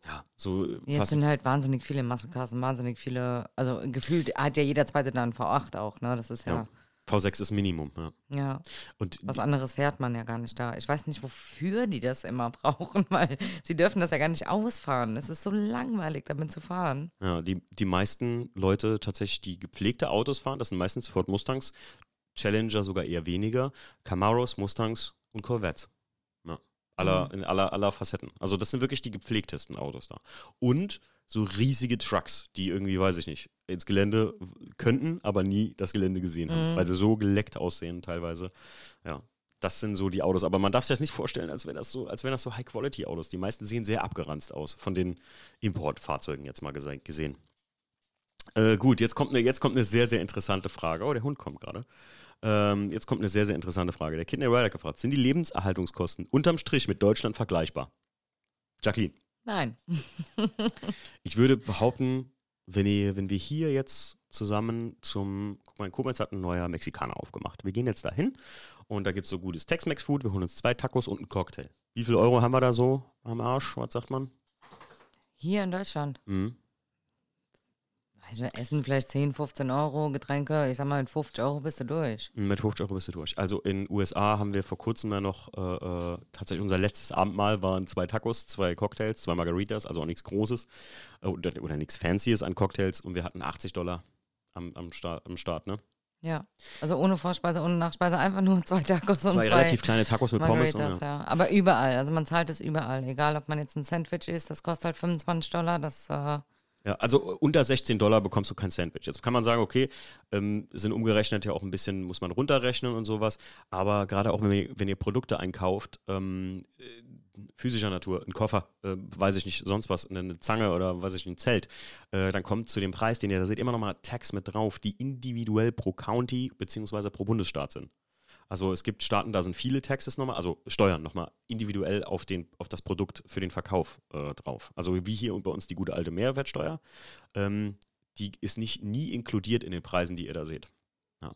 ja, so Jetzt fast sind halt wahnsinnig viele Massenkassen, wahnsinnig viele, also gefühlt hat ja jeder zweite dann V8 auch, ne? Das ist ja, Ja. V6 ist Minimum, ja. ja, Und was anderes fährt man ja gar nicht da. Ich weiß nicht, wofür die das immer brauchen, weil sie dürfen das ja gar nicht ausfahren. Es ist so langweilig, damit zu fahren. Ja, die, die meisten Leute tatsächlich, die gepflegte Autos fahren, das sind meistens Ford Mustangs, Challenger sogar eher weniger, Camaros, Mustangs und Corvettes. Aller, Mhm. In aller, aller Facetten. Also das sind wirklich die gepflegtesten Autos da. Und so riesige Trucks, die irgendwie, weiß ich nicht, ins Gelände könnten, aber nie das Gelände gesehen haben, Mhm. weil sie so geleckt aussehen teilweise. Ja. Das sind so die Autos, aber man darf sich das nicht vorstellen, als wären das so, als wären das so High-Quality-Autos. Die meisten sehen sehr abgeranzt aus, von den Importfahrzeugen jetzt mal gese- gesehen. Äh, gut, jetzt kommt, eine, jetzt kommt eine sehr, sehr interessante Frage. Oh, der Hund kommt gerade. Ähm, jetzt kommt eine sehr, sehr interessante Frage. Der Kidney Rider gefragt: Sind die Lebenserhaltungskosten unterm Strich mit Deutschland vergleichbar? Jacqueline, Nein. ich würde behaupten, wenn, ihr, wenn wir hier jetzt zusammen zum, guck mal, in Koblenz hat ein neuer Mexikaner aufgemacht. Wir gehen jetzt dahin und da gibt es so gutes Tex-Mex-Food. Wir holen uns zwei Tacos und einen Cocktail. Wie viel Euro haben wir da so am Arsch? Was sagt man? Hier in Deutschland. Mhm. Also Essen vielleicht 10, 15 Euro, Getränke, ich sag mal, mit 50 Euro bist du durch. Mit 50 Euro bist du durch. Also in USA haben wir vor kurzem ja noch, äh, äh, tatsächlich unser letztes Abendmahl waren zwei Tacos, zwei Cocktails, zwei Margaritas, also auch nichts Großes äh, oder, oder nichts Fancyes an Cocktails und wir hatten 80 Dollar am, am, Start, am Start, ne? Ja. Also ohne Vorspeise, ohne Nachspeise, einfach nur zwei Tacos und Zwei zwei relativ kleine Tacos mit Pommes. Und, Margaritas, ja. ja. Aber überall, also man zahlt es überall. Egal, ob man jetzt ein Sandwich isst, das kostet halt 25 Dollar, das, äh, ja, also unter 16 Dollar bekommst du kein Sandwich. Jetzt kann man sagen, okay, ähm, sind umgerechnet ja auch ein bisschen, muss man runterrechnen und sowas. Aber gerade auch, wenn ihr, wenn ihr Produkte einkauft, ähm, äh, physischer Natur, ein Koffer, äh, weiß ich nicht, sonst was, eine, Zange oder weiß ich nicht, ein Zelt, äh, dann kommt zu dem Preis, den ihr da seht, immer nochmal Tax mit drauf, die individuell pro County beziehungsweise pro Bundesstaat sind. Also es gibt Staaten, da sind viele Taxes nochmal, also Steuern nochmal individuell auf, den, auf das Produkt für den Verkauf äh, drauf. Also wie hier und bei uns die gute alte Mehrwertsteuer, ähm, die ist nicht nie inkludiert in den Preisen, die ihr da seht. Ja.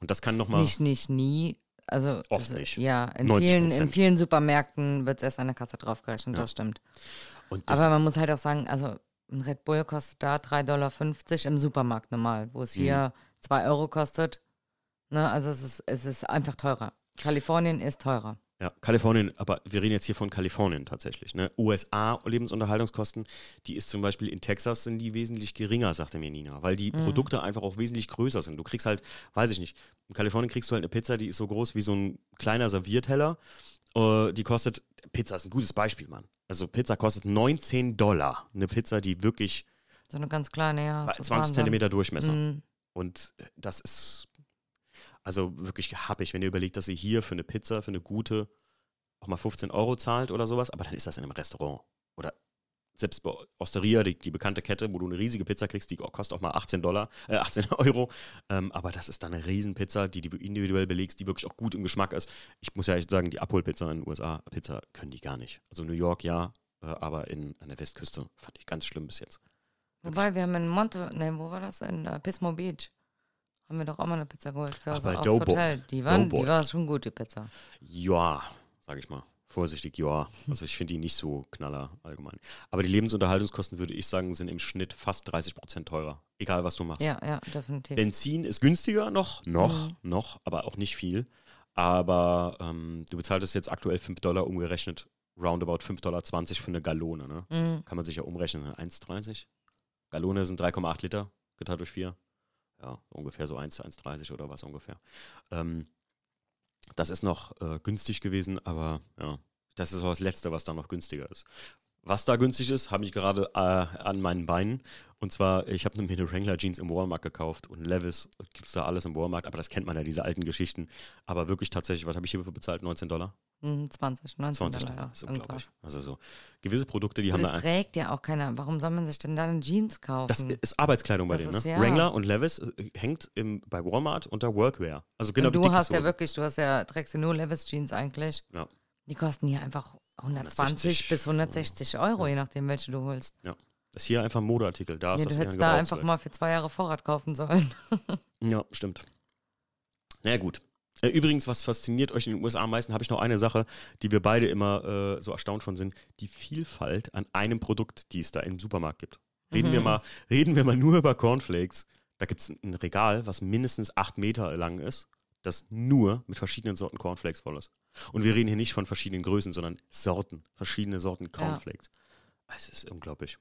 Und das kann nochmal. nicht, nicht, nie. Also, Oft also, nicht. ja, in 90%. vielen, in vielen Supermärkten wird es erst an der Kasse draufgerechnet, Ja. das stimmt. Das, Aber man muss halt auch sagen, also ein Red Bull kostet da 3,50 Dollar im Supermarkt normal, wo es Mhm. hier 2 Euro kostet. Ne, also es ist, es ist einfach teurer. Kalifornien ist teurer. Ja, Kalifornien, aber wir reden jetzt hier von Kalifornien tatsächlich. Ne? USA Lebensunterhaltungskosten, die ist zum Beispiel in Texas sind die wesentlich geringer, sagte mir Nina, weil die Produkte einfach auch wesentlich größer sind. Du kriegst halt, weiß ich nicht, in Kalifornien kriegst du halt eine Pizza, die ist so groß wie so ein kleiner Servierteller. Äh, die kostet, Pizza ist ein gutes Beispiel, Mann. Also Pizza kostet 19 Dollar. Eine Pizza, die wirklich So eine ganz kleine, ja. das ist 20 Wahnsinn. Zentimeter Durchmesser. Mhm. Und das ist also wirklich happig, wenn ihr überlegt, dass ihr hier für eine Pizza, für eine gute, auch mal 15 Euro zahlt oder sowas, aber dann ist das in einem Restaurant. Oder selbst bei Osteria, die, die bekannte Kette, wo du eine riesige Pizza kriegst, die kostet auch mal 18 Dollar, äh, 18 Euro. Ähm, aber das ist dann eine Riesenpizza, die du individuell belegst, die wirklich auch gut im Geschmack ist. Ich muss ja echt sagen, die Abholpizza in den USA, Pizza können die gar nicht. Also New York ja, äh, aber in, an der Westküste fand ich ganz schlimm bis jetzt. Wobei, wir haben in Monte, ne, wo war das? In uh, Pismo Beach. Haben wir doch auch mal eine Pizza geholt für Ach, unser Doughboy- Hotel. Die, waren, die war schon gut, die Pizza. Ja, sag ich mal. Vorsichtig, ja. Also ich finde die nicht so knaller allgemein. Aber die Lebensunterhaltungskosten, würde ich sagen, sind im Schnitt fast 30 Prozent teurer. Egal, was du machst. Ja, ja, definitiv. Benzin ist günstiger noch, noch, Mhm. noch, aber auch nicht viel. Aber ähm, du bezahltest jetzt aktuell 5 Dollar umgerechnet, roundabout 5,20 Dollar für eine Gallone. Ne? Mhm. Kann man sich ja umrechnen, ne? 1,30? Gallone sind 3,8 Liter, geteilt durch 4. Ja, ungefähr so 1, 1,30 oder was ungefähr. Ähm, das ist noch äh, günstig gewesen, aber ja, das ist auch das Letzte, was da noch günstiger ist. Was da günstig ist, habe ich gerade äh, an meinen Beinen. Und zwar, ich habe mir eine Wrangler Jeans im Walmart gekauft und Levis gibt es da alles im Walmart, aber das kennt man ja, diese alten Geschichten. Aber wirklich tatsächlich, was habe ich hierfür bezahlt? 19 Dollar? Mhm, 20, 19 20 Dollar, ja, Das ist unglaublich. Also so gewisse Produkte, die Und haben das da. trägt ja auch keiner. Warum soll man sich denn dann Jeans kaufen? Das ist Arbeitskleidung bei Das denen, ist ne? ja- Wrangler und Levis äh, hängt im, bei Walmart unter Workwear. Also genau und du hast ja wirklich, du hast ja, trägst ja nur Levis Jeans eigentlich. Ja. Die kosten hier einfach 120 160, bis 160 Euro, je nachdem, welche du holst. Das ist hier einfach ein Modeartikel. Da ist Ja, das du hättest da einfach Gebrauchswerk. mal für zwei Jahre Vorrat kaufen sollen. Ja, stimmt. Na ja, gut. Äh, Übrigens, was fasziniert euch in den USA am meisten, habe ich noch eine Sache, die wir beide immer äh, so erstaunt von sind. Die Vielfalt an einem Produkt, die es da im Supermarkt gibt. Reden, wir, Mhm. mal, reden wir mal nur über Cornflakes. Da gibt es ein Regal, was mindestens acht Meter lang ist, das nur mit verschiedenen Sorten Cornflakes voll ist. Und wir reden hier nicht von verschiedenen Größen, sondern Sorten, verschiedene Sorten Cornflakes. Es ist unglaublich.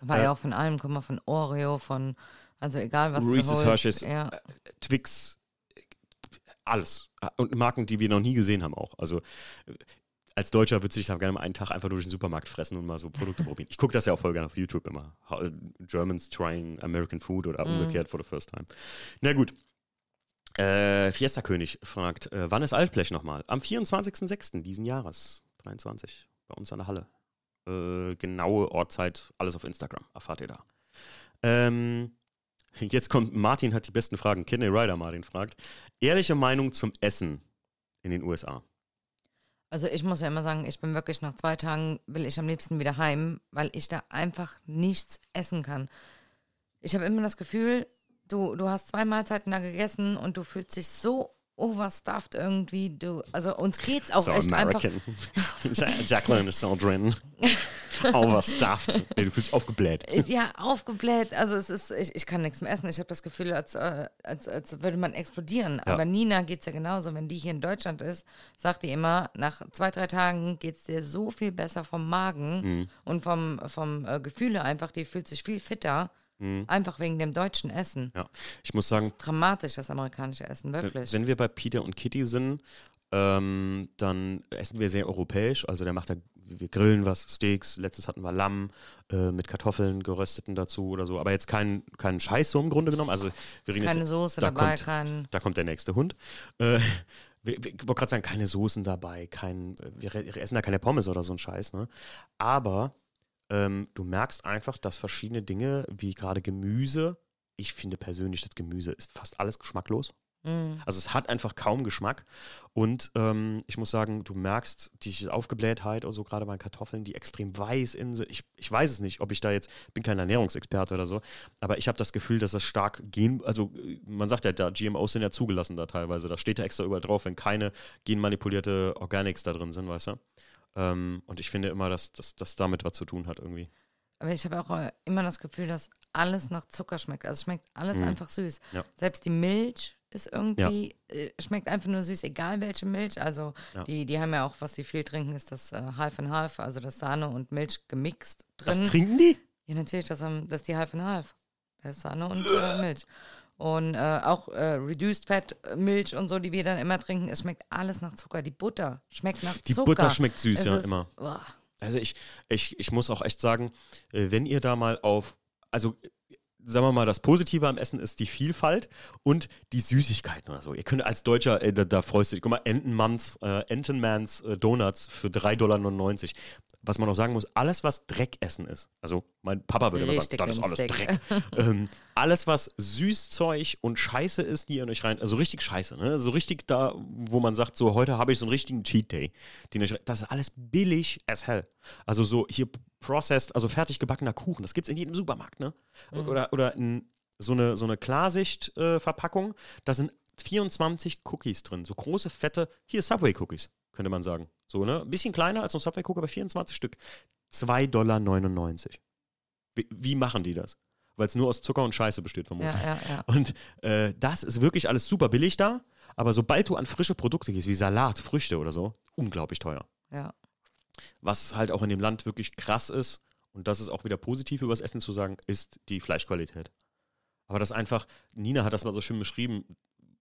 War Äh, ja auch von allem, guck mal, von Oreo, von, also egal was Reese's. Hershey's, Ja. Twix, alles. Und Marken, die wir noch nie gesehen haben auch. Also äh, als Deutscher würde ich da gerne mal einen Tag einfach durch den Supermarkt fressen und mal so Produkte probieren. Ich gucke das ja auch voll gerne auf YouTube immer. Äh, Germans trying American food oder Mhm. umgekehrt for the first time. Na gut. Äh, Fiesta König fragt, äh, wann ist Altblech nochmal? Am 24.06. diesen Jahres, 23, bei uns an der Halle. Äh, genaue Ortszeit, alles auf Instagram, erfahrt ihr da. Ähm, jetzt kommt, Martin hat die besten Fragen. Kidney Rider Martin fragt, ehrliche Meinung zum Essen in den USA. Also ich muss ja immer sagen, ich bin wirklich nach zwei Tagen, will ich am liebsten wieder heim, weil ich da einfach nichts essen kann. Ich habe immer das Gefühl, du, du hast zwei Mahlzeiten da gegessen und du fühlst dich so overstuffed irgendwie. Du, also uns geht's auch so echt einfach. American. Jacqueline ist so drin. Overstuffed. Nee, du fühlst aufgebläht. Ist ja aufgebläht, also es ist, ich, ich kann nichts mehr essen. Ich habe das Gefühl, als, äh, als, als würde man explodieren. Ja. Aber Nina geht es ja genauso. Wenn die hier in Deutschland ist, sagt die immer, nach zwei, drei Tagen geht es dir so viel besser vom Magen Mhm. und vom, vom äh, Gefühle einfach. Die fühlt sich viel fitter, Mhm. einfach wegen dem deutschen Essen. Ja, ich muss Das sagen, ist dramatisch, das amerikanische Essen, wirklich. wenn wir bei Peter und Kitty sind, ähm, dann essen wir sehr europäisch. Also der macht da, wir grillen was, Steaks. Letztens hatten wir Lamm äh, mit Kartoffeln, gerösteten dazu oder so. Aber jetzt keinen kein Scheiß so im Grunde genommen. Also wir reden Keine jetzt, Soße da dabei, kommt- kein. da kommt der nächste Hund. Äh, wir, wir, ich wollte gerade sagen, keine Soßen dabei, kein, wir, wir essen da keine Pommes oder so ein Scheiß, ne? Aber ähm, du merkst einfach, dass verschiedene Dinge, wie gerade Gemüse, ich finde persönlich, das Gemüse ist fast alles geschmacklos. Mm. Also es hat einfach kaum Geschmack. Und ähm, ich muss sagen, du merkst die Aufgeblähtheit oder so, gerade bei Kartoffeln, die extrem weiß in sind. Ich, ich weiß es nicht, ob ich da jetzt, bin kein Ernährungsexperte oder so, aber ich habe das Gefühl, dass das stark gen, also äh, man sagt ja, da GMOs sind ja zugelassen da teilweise. Da steht ja extra überall drauf, wenn keine genmanipulierte Organics da drin sind, weißt du? Ähm, und ich finde immer, dass das damit was zu tun hat irgendwie. Aber ich habe auch äh, immer das Gefühl, dass alles nach Zucker schmeckt. Also es schmeckt alles Mhm. einfach süß. Ja. Selbst die Milch ist irgendwie, äh, schmeckt einfach nur süß, egal welche Milch. Also Ja. die, die haben ja auch, was sie viel trinken, ist das äh, Half and Half, also das Sahne und Milch gemixt Was drin. trinken die? Ja, natürlich, das, haben, das ist die Half and Half. Das ist Sahne und äh, Milch. Und äh, auch äh, Reduced Fat äh, Milch und so, die wir dann immer trinken, es schmeckt alles nach Zucker. Die Butter schmeckt nach Die Zucker. Butter schmeckt süß, Es ja, ist- immer. Boah. Also ich, ich, ich muss auch echt sagen, wenn ihr da mal auf, also sagen wir mal, das Positive am Essen ist die Vielfalt und die Süßigkeiten oder so. Ihr könnt als Deutscher, äh, da, da freust du dich, guck mal, Entenmanns, äh, Entenmans äh, Donuts für 3,99 Dollar. Was man auch sagen muss, alles, was Dreckessen ist, also mein Papa würde immer sagen, das ist alles. Dreck. ähm, alles, was Süßzeug und Scheiße ist, die ihr euch rein, also richtig Scheiße, ne? So richtig da, wo man sagt, so heute habe ich so einen richtigen Cheat Day. Den ich, das ist alles billig as hell. Also so hier processed, also fertig gebackener Kuchen, das gibt es in jedem Supermarkt, ne? Oder, oder ein, so eine, so eine Klarsicht-Verpackung, da sind 24 Cookies drin, so große, fette, hier Subway-Cookies. könnte man sagen. So, ne? Ein bisschen kleiner als ein Subway-Cook, aber 24 Stück. 2,99 Dollar. Wie, wie machen die das? Weil es nur aus Zucker und Scheiße besteht, vermutlich. Ja, ja, ja. Und äh, das ist wirklich alles super billig da, aber sobald du an frische Produkte gehst, wie Salat, Früchte oder so, unglaublich teuer. ja. Was halt auch in dem Land wirklich krass ist, und das ist auch wieder positiv über das Essen zu sagen, ist die Fleischqualität. Aber das einfach, Nina hat das mal so schön beschrieben,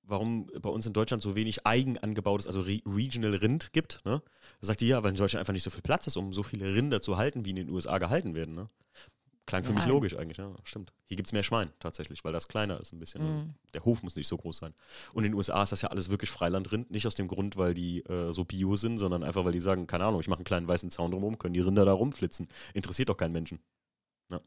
warum bei uns in Deutschland so wenig eigen angebautes, also Re Regional Rind gibt. Ne? Da sagt die ja, weil in Deutschland einfach nicht so viel Platz ist, um so viele Rinder zu halten, wie in den USA gehalten werden. Ne? Klang für mich Nein. logisch eigentlich, ja, stimmt. Hier gibt es mehr Schwein tatsächlich, weil das kleiner ist ein bisschen. Mhm. Der Hof muss nicht so groß sein. Und in den USA ist das ja alles wirklich Freilandrind, nicht aus dem Grund, weil die äh, so bio sind, sondern einfach, weil die sagen, keine Ahnung, ich mache einen kleinen weißen Zaun drumherum, können die Rinder da rumflitzen. Interessiert doch keinen Menschen. Ja.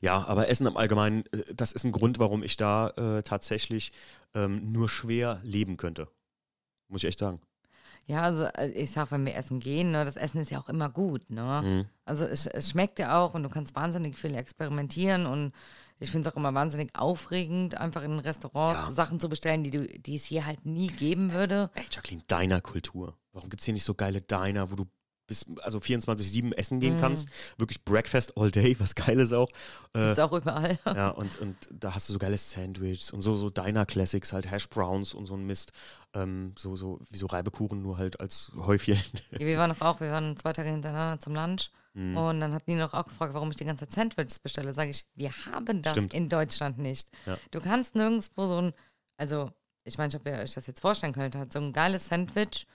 Ja, aber Essen im Allgemeinen, äh, das ist ein Grund, warum ich da äh, tatsächlich ähm, nur schwer leben könnte. Muss ich echt sagen. Ja, also äh, ich sag, wenn wir essen gehen, ne, das Essen ist ja auch immer gut, ne? Mhm. Also es, es schmeckt ja auch und du kannst wahnsinnig viel experimentieren und ich finde es auch immer wahnsinnig aufregend, einfach in Restaurants Ja. Sachen zu bestellen, die, du, die es hier halt nie geben würde. Ey, Jacqueline, Diner-Kultur. Warum gibt es hier nicht so geile Diner, wo du bis also 24-7 essen gehen Mhm. kannst? Wirklich Breakfast all day, was geil ist auch. Äh, Gibt's auch überall. Ja, und, und da hast du so geile Sandwiches und so, so Diner-Classics, halt Hash Browns und so ein Mist. Ähm, so, so wie so Reibekuchen, nur halt als Häufchen. wir waren doch auch, wir waren zwei Tage hintereinander zum Lunch Mhm. und dann hat Nina noch auch gefragt, warum ich die ganze Zeit Sandwiches bestelle. Sage ich, wir haben das Stimmt. in Deutschland nicht. Ja. Du kannst nirgendwo so ein, also ich meine, ob ihr euch das jetzt vorstellen könnt, hat so ein geiles Sandwich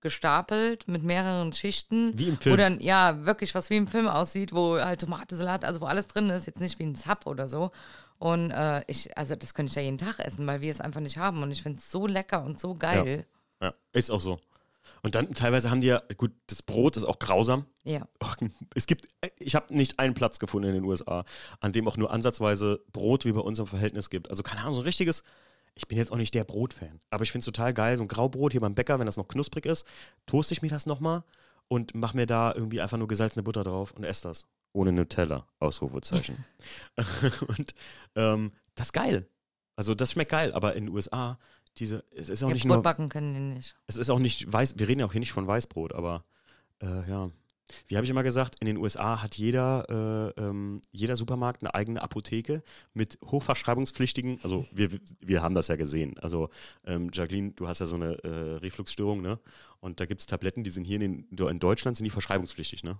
gestapelt mit mehreren Schichten. Wie im Film. Wo dann, ja, wirklich was wie im Film aussieht, wo halt Tomate, Salat, also wo alles drin ist, jetzt nicht wie ein Zap oder so. Und äh, ich, also das könnte ich ja jeden Tag essen, weil wir es einfach nicht haben. Und ich finde es so lecker und so geil. Ja, ist auch so. Und dann teilweise haben die ja, gut, das Brot ist auch grausam. Ja. Es gibt, ich habe nicht einen Platz gefunden in den USA, an dem auch nur ansatzweise Brot wie bei uns im Verhältnis gibt. Also keine Ahnung, so ein richtiges, ich bin jetzt auch nicht der Brotfan, aber ich finde es total geil, so ein Graubrot hier beim Bäcker, wenn das noch knusprig ist, toaste ich mir das nochmal und mache mir da irgendwie einfach nur gesalzene Butter drauf und esse das. Ohne Nutella, Ausrufezeichen. und ähm, das ist geil. Also das schmeckt geil, aber in den USA, diese, es ist auch ja nicht nur Brot backen können die nicht. es ist auch nicht weiß, wir reden ja auch hier nicht von Weißbrot, aber äh, ja. Wie habe ich immer gesagt, in den USA hat jeder, äh, ähm, jeder Supermarkt eine eigene Apotheke mit hochverschreibungspflichtigen, also wir, wir haben das ja gesehen. Also ähm, Jacqueline, du hast ja so eine äh, Refluxstörung, ne? Und da gibt es Tabletten, die sind hier in, den, in Deutschland, sind die verschreibungspflichtig, ne?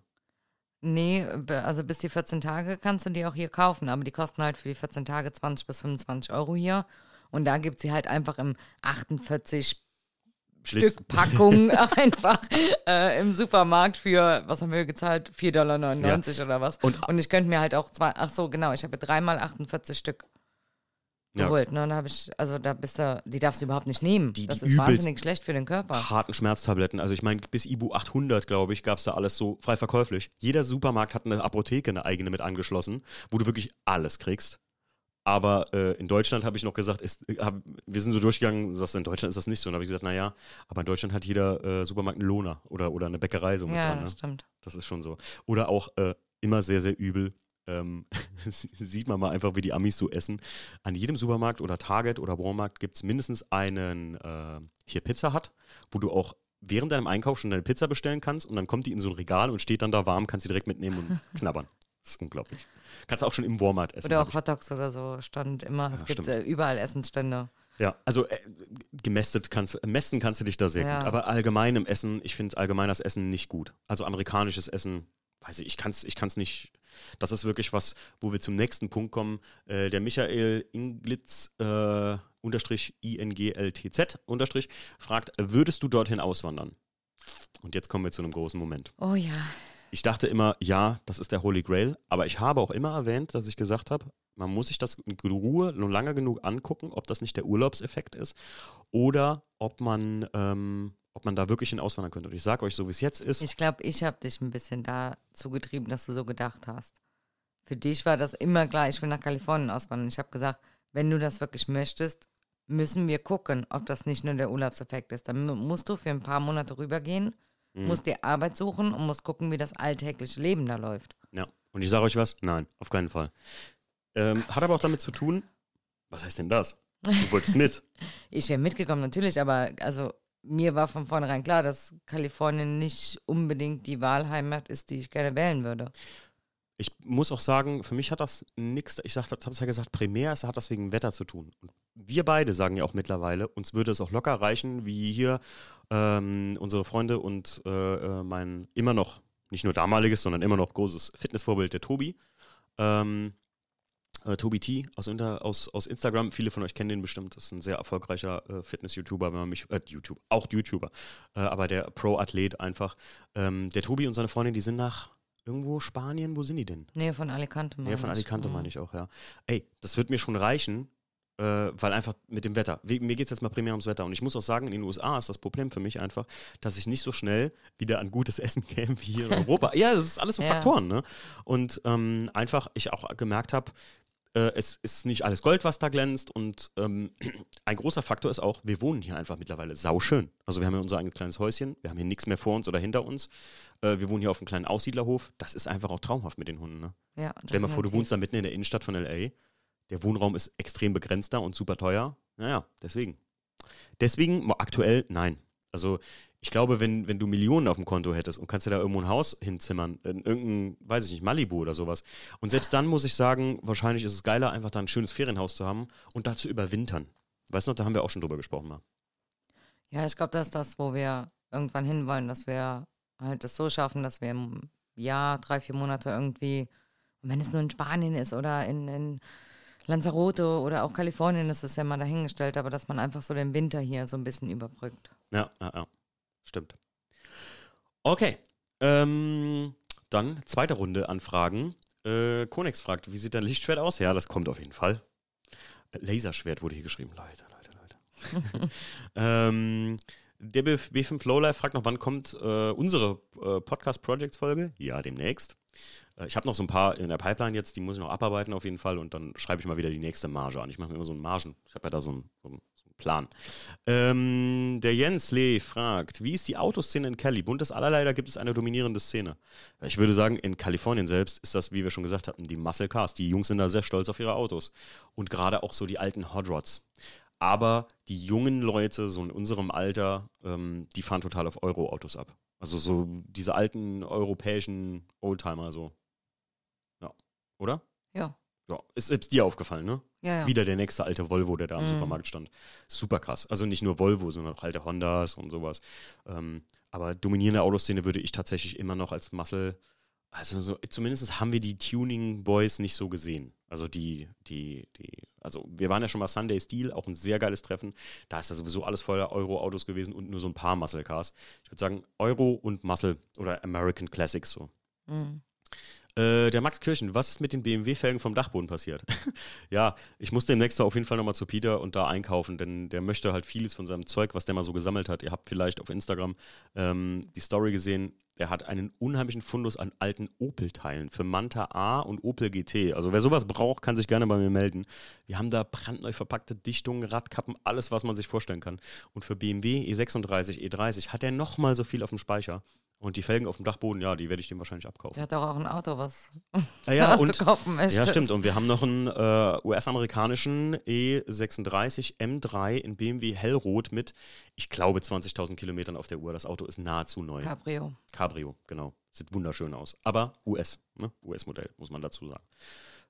Nee, also bis die 14 Tage kannst du die auch hier kaufen, aber die kosten halt für die 14 Tage 20 bis 25 Euro hier. Und da gibt sie halt einfach im 48 Schliss- Stück Packung einfach äh, im Supermarkt für, was haben wir gezahlt? 4,99 Dollar oder was. Und- Und, ich könnte mir halt auch zwei, ach so, genau, ich habe dreimal 48 Stück Ja. geholt. Ne? Und da habe ich, also da bist du, die darfst du überhaupt nicht nehmen. Die- das die ist wahnsinnig schlecht für den Körper. harten Schmerztabletten. Also ich meine, bis Ibu 800, glaube ich, gab es da alles so frei verkäuflich. Jeder Supermarkt hat eine Apotheke, eine eigene mit angeschlossen, wo du wirklich alles kriegst. Aber äh, in Deutschland habe ich noch gesagt, ist, äh, hab, wir sind so durchgegangen, sagst in Deutschland ist das nicht so. Und habe ich gesagt, naja, aber in Deutschland hat jeder äh, Supermarkt einen Lohner oder, oder eine Bäckerei so mit Ja, dran. das Ne? stimmt. Das ist schon so. Oder auch äh, immer sehr, sehr übel. Ähm, sieht man mal einfach, wie die Amis so essen. An jedem Supermarkt oder Target oder Walmart gibt es mindestens einen äh, hier Pizza Hut, wo du auch während deinem Einkauf schon deine Pizza bestellen kannst und dann kommt die in so ein Regal und steht dann da warm, kannst sie direkt mitnehmen und knabbern. Das ist unglaublich. Kannst auch schon im Walmart essen. Oder auch ich. Hotdogs oder so stand immer. Es Ja, gibt stimmt. äh, überall Essensstände. Ja, also äh, gemästet kannst, messen kannst du dich da sehr Ja. gut. Aber allgemein im Essen, ich finde allgemein das Essen nicht gut. Also amerikanisches Essen, weiß ich, ich kann es ich kann's nicht. Das ist wirklich was, wo wir zum nächsten Punkt kommen. Äh, der Michael Inglitz, äh, unterstrich INGLTZ, unterstrich, fragt, würdest du dorthin auswandern? Und jetzt kommen wir zu einem großen Moment. Oh ja. Ich dachte immer, ja, das ist der Holy Grail, aber ich habe auch immer erwähnt, dass ich gesagt habe, man muss sich das in Ruhe nur lange genug angucken, ob das nicht der Urlaubseffekt ist oder ob man, ähm, ob man da wirklich hin auswandern könnte. Und ich sage euch, so wie es jetzt ist, Ich glaube, ich habe dich ein bisschen dazu getrieben, dass du so gedacht hast. Für dich war das immer klar, ich will nach Kalifornien auswandern. Ich habe gesagt, wenn du das wirklich möchtest, müssen wir gucken, ob das nicht nur der Urlaubseffekt ist. Dann mu- musst du für ein paar Monate rübergehen, Mhm. musst dir Arbeit suchen und musst gucken, wie das alltägliche Leben da läuft. ja. Und ich sage euch was, nein, auf keinen Fall. Ähm, hat aber auch damit zu tun, was heißt denn das? Du wolltest mit. Ich wäre mitgekommen, natürlich, aber also mir war von vornherein klar, dass Kalifornien nicht unbedingt die Wahlheimat ist, die ich gerne wählen würde. Ich muss auch sagen, für mich hat das nichts, ich habe es ja gesagt, primär hat das wegen Wetter zu tun. Und wir beide sagen ja auch mittlerweile, uns würde es auch locker reichen, wie hier ähm, unsere Freunde und äh, äh mein immer noch, nicht nur damaliges, sondern immer noch großes Fitnessvorbild, der Tobi. Ähm, äh, Tobi T aus, aus, aus, Instagram. Viele von euch kennen den bestimmt. Das ist ein sehr erfolgreicher äh, Fitness-YouTuber, wenn man mich, äh, YouTube, auch YouTuber, äh, aber der Pro-Athlet einfach. Ähm, der Tobi und seine Freundin, die sind nach irgendwo Spanien. Wo sind die denn? Nähe von Alicante, meine Nähe von Alicante, meine ich auch, ja. Ey, das wird mir schon reichen, äh, weil einfach mit dem Wetter. Mir geht es jetzt mal primär ums Wetter. Und ich muss auch sagen, in den USA ist das Problem für mich einfach, dass ich nicht so schnell wieder an gutes Essen käme wie hier in Europa. ja, das ist alles so ja. Faktoren, ne? Und ähm, einfach ich auch gemerkt habe, äh, es ist nicht alles Gold, was da glänzt. Und ähm, ein großer Faktor ist auch, wir wohnen hier einfach mittlerweile sauschön. Also wir haben hier unser eigenes kleines Häuschen, wir haben hier nichts mehr vor uns oder hinter uns. Äh, wir wohnen hier auf einem kleinen Aussiedlerhof. Das ist einfach auch traumhaft mit den Hunden. Ne? Ja, Stell dir mal vor, du wohnst da mitten in der Innenstadt von L.A. Der Wohnraum ist extrem begrenzter und super teuer. Naja, deswegen. Deswegen aktuell nein. Also ich glaube, wenn, wenn du Millionen auf dem Konto hättest und kannst dir da irgendwo ein Haus hinzimmern, in irgendein, weiß ich nicht, Malibu oder sowas. Und selbst dann muss ich sagen, wahrscheinlich ist es geiler, einfach da ein schönes Ferienhaus zu haben und da zu überwintern. Weißt du noch, da haben wir auch schon drüber gesprochen mal. Ja, ich glaube, das ist das, wo wir irgendwann hinwollen, dass wir halt das so schaffen, dass wir im Jahr drei, vier Monate irgendwie, und wenn es nur in Spanien ist oder in, in Lanzarote oder auch Kalifornien, das ist ja mal dahingestellt, aber dass man einfach so den Winter hier so ein bisschen überbrückt. Ja, ja, ja. Stimmt. Okay. Ähm, dann zweite Runde Anfragen. Äh, Konex fragt, wie sieht dein Lichtschwert aus? Ja, das kommt auf jeden Fall. Laserschwert wurde hier geschrieben. Leute, Leute, Leute. ähm, der B5 Lowlife fragt noch, wann kommt äh, unsere äh, Podcast-Projects-Folge? Ja, demnächst. Äh, ich habe noch so ein paar in der Pipeline jetzt, die muss ich noch abarbeiten auf jeden Fall und dann schreibe ich mal wieder die nächste Marge an. Ich mache mir immer so einen Margen. Ich habe ja da so einen, so einen Plan. Ähm, der Jens Lee fragt, wie ist die Autoszene in Cali? Buntes allerlei, da gibt es eine dominierende Szene. Ich würde sagen, in Kalifornien selbst ist das, wie wir schon gesagt hatten, die Muscle Cars. Die Jungs sind da sehr stolz auf ihre Autos. Und gerade auch so die alten Hot Rods. Aber die jungen Leute, so in unserem Alter, ähm, die fahren total auf Euro-Autos ab. Also so diese alten europäischen Oldtimer so. Ja. Oder? Ja. Ja, ist selbst dir aufgefallen, ne? Ja, ja. Wieder der nächste alte Volvo, der da am mhm. Supermarkt stand. Super krass. Also nicht nur Volvo, sondern auch alte Hondas und sowas. Ähm, aber dominierende Autoszene würde ich tatsächlich immer noch als Muscle, also so, zumindest haben wir die Tuning Boys nicht so gesehen. Also die, die, die, also wir waren ja schon mal Sunday Steel, auch ein sehr geiles Treffen. Da ist ja sowieso alles voller Euro-Autos gewesen und nur so ein paar Muscle Cars. Ich würde sagen Euro und Muscle oder American Classics so. Mhm. Äh, der Max Kirchen, was ist mit den BMW-Felgen vom Dachboden passiert? ja, ich muss demnächst auf jeden Fall nochmal zu Peter und da einkaufen, denn der möchte halt vieles von seinem Zeug, was der mal so gesammelt hat. Ihr habt vielleicht auf Instagram ähm, die Story gesehen. Der hat einen unheimlichen Fundus an alten Opel-Teilen für Manta A und Opel GT. Also wer sowas braucht, kann sich gerne bei mir melden. Wir haben da brandneu verpackte Dichtungen, Radkappen, alles, was man sich vorstellen kann. Und für BMW E36, E30 hat er nochmal so viel auf dem Speicher. Und die Felgen auf dem Dachboden, ja, die werde ich dem wahrscheinlich abkaufen. Der hat doch auch ein Auto, was, ja, ja, was und, du kaufen möchtest. Ja, stimmt. Und wir haben noch einen äh, US-amerikanischen E36 M3 in BMW Hellrot mit, ich glaube, 20.000 Kilometern auf der Uhr. Das Auto ist nahezu neu. Cabrio. Cabrio, genau. Sieht wunderschön aus. Aber US, ne? US-Modell, muss man dazu sagen.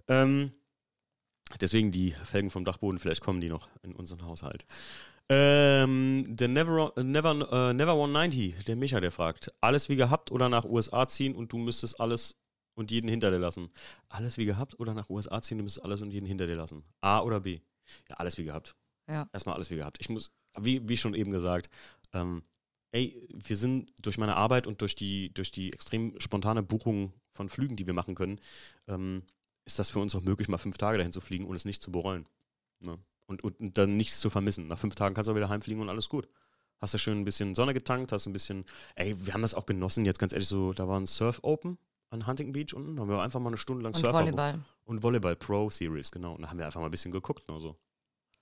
Ähm, deswegen die Felgen vom Dachboden, vielleicht kommen die noch in unseren Haushalt. Ähm, der Never, Never, uh, Never 190, der Micha, der fragt, alles wie gehabt oder nach USA ziehen und du müsstest alles und jeden hinter dir lassen? Alles wie gehabt oder nach USA ziehen, du müsstest alles und jeden hinter dir lassen? A oder B? Ja, alles wie gehabt. Ja. Erstmal alles wie gehabt. Ich muss, wie, wie schon eben gesagt, ähm, ey, wir sind durch meine Arbeit und durch die, durch die extrem spontane Buchung von Flügen, die wir machen können, ähm, ist das für uns auch möglich, mal fünf Tage dahin zu fliegen und es nicht zu bereuen. Ne? Und, und dann nichts zu vermissen. Nach fünf Tagen kannst du auch wieder heimfliegen und alles gut. Hast du schön ein bisschen Sonne getankt, hast ein bisschen, ey, wir haben das auch genossen, jetzt ganz ehrlich, so, da war ein Surf Open an Huntington Beach unten, da haben wir einfach mal eine Stunde lang und Surfer. Volleyball. Und Volleyball Pro Series, genau. Und da haben wir einfach mal ein bisschen geguckt, nur so.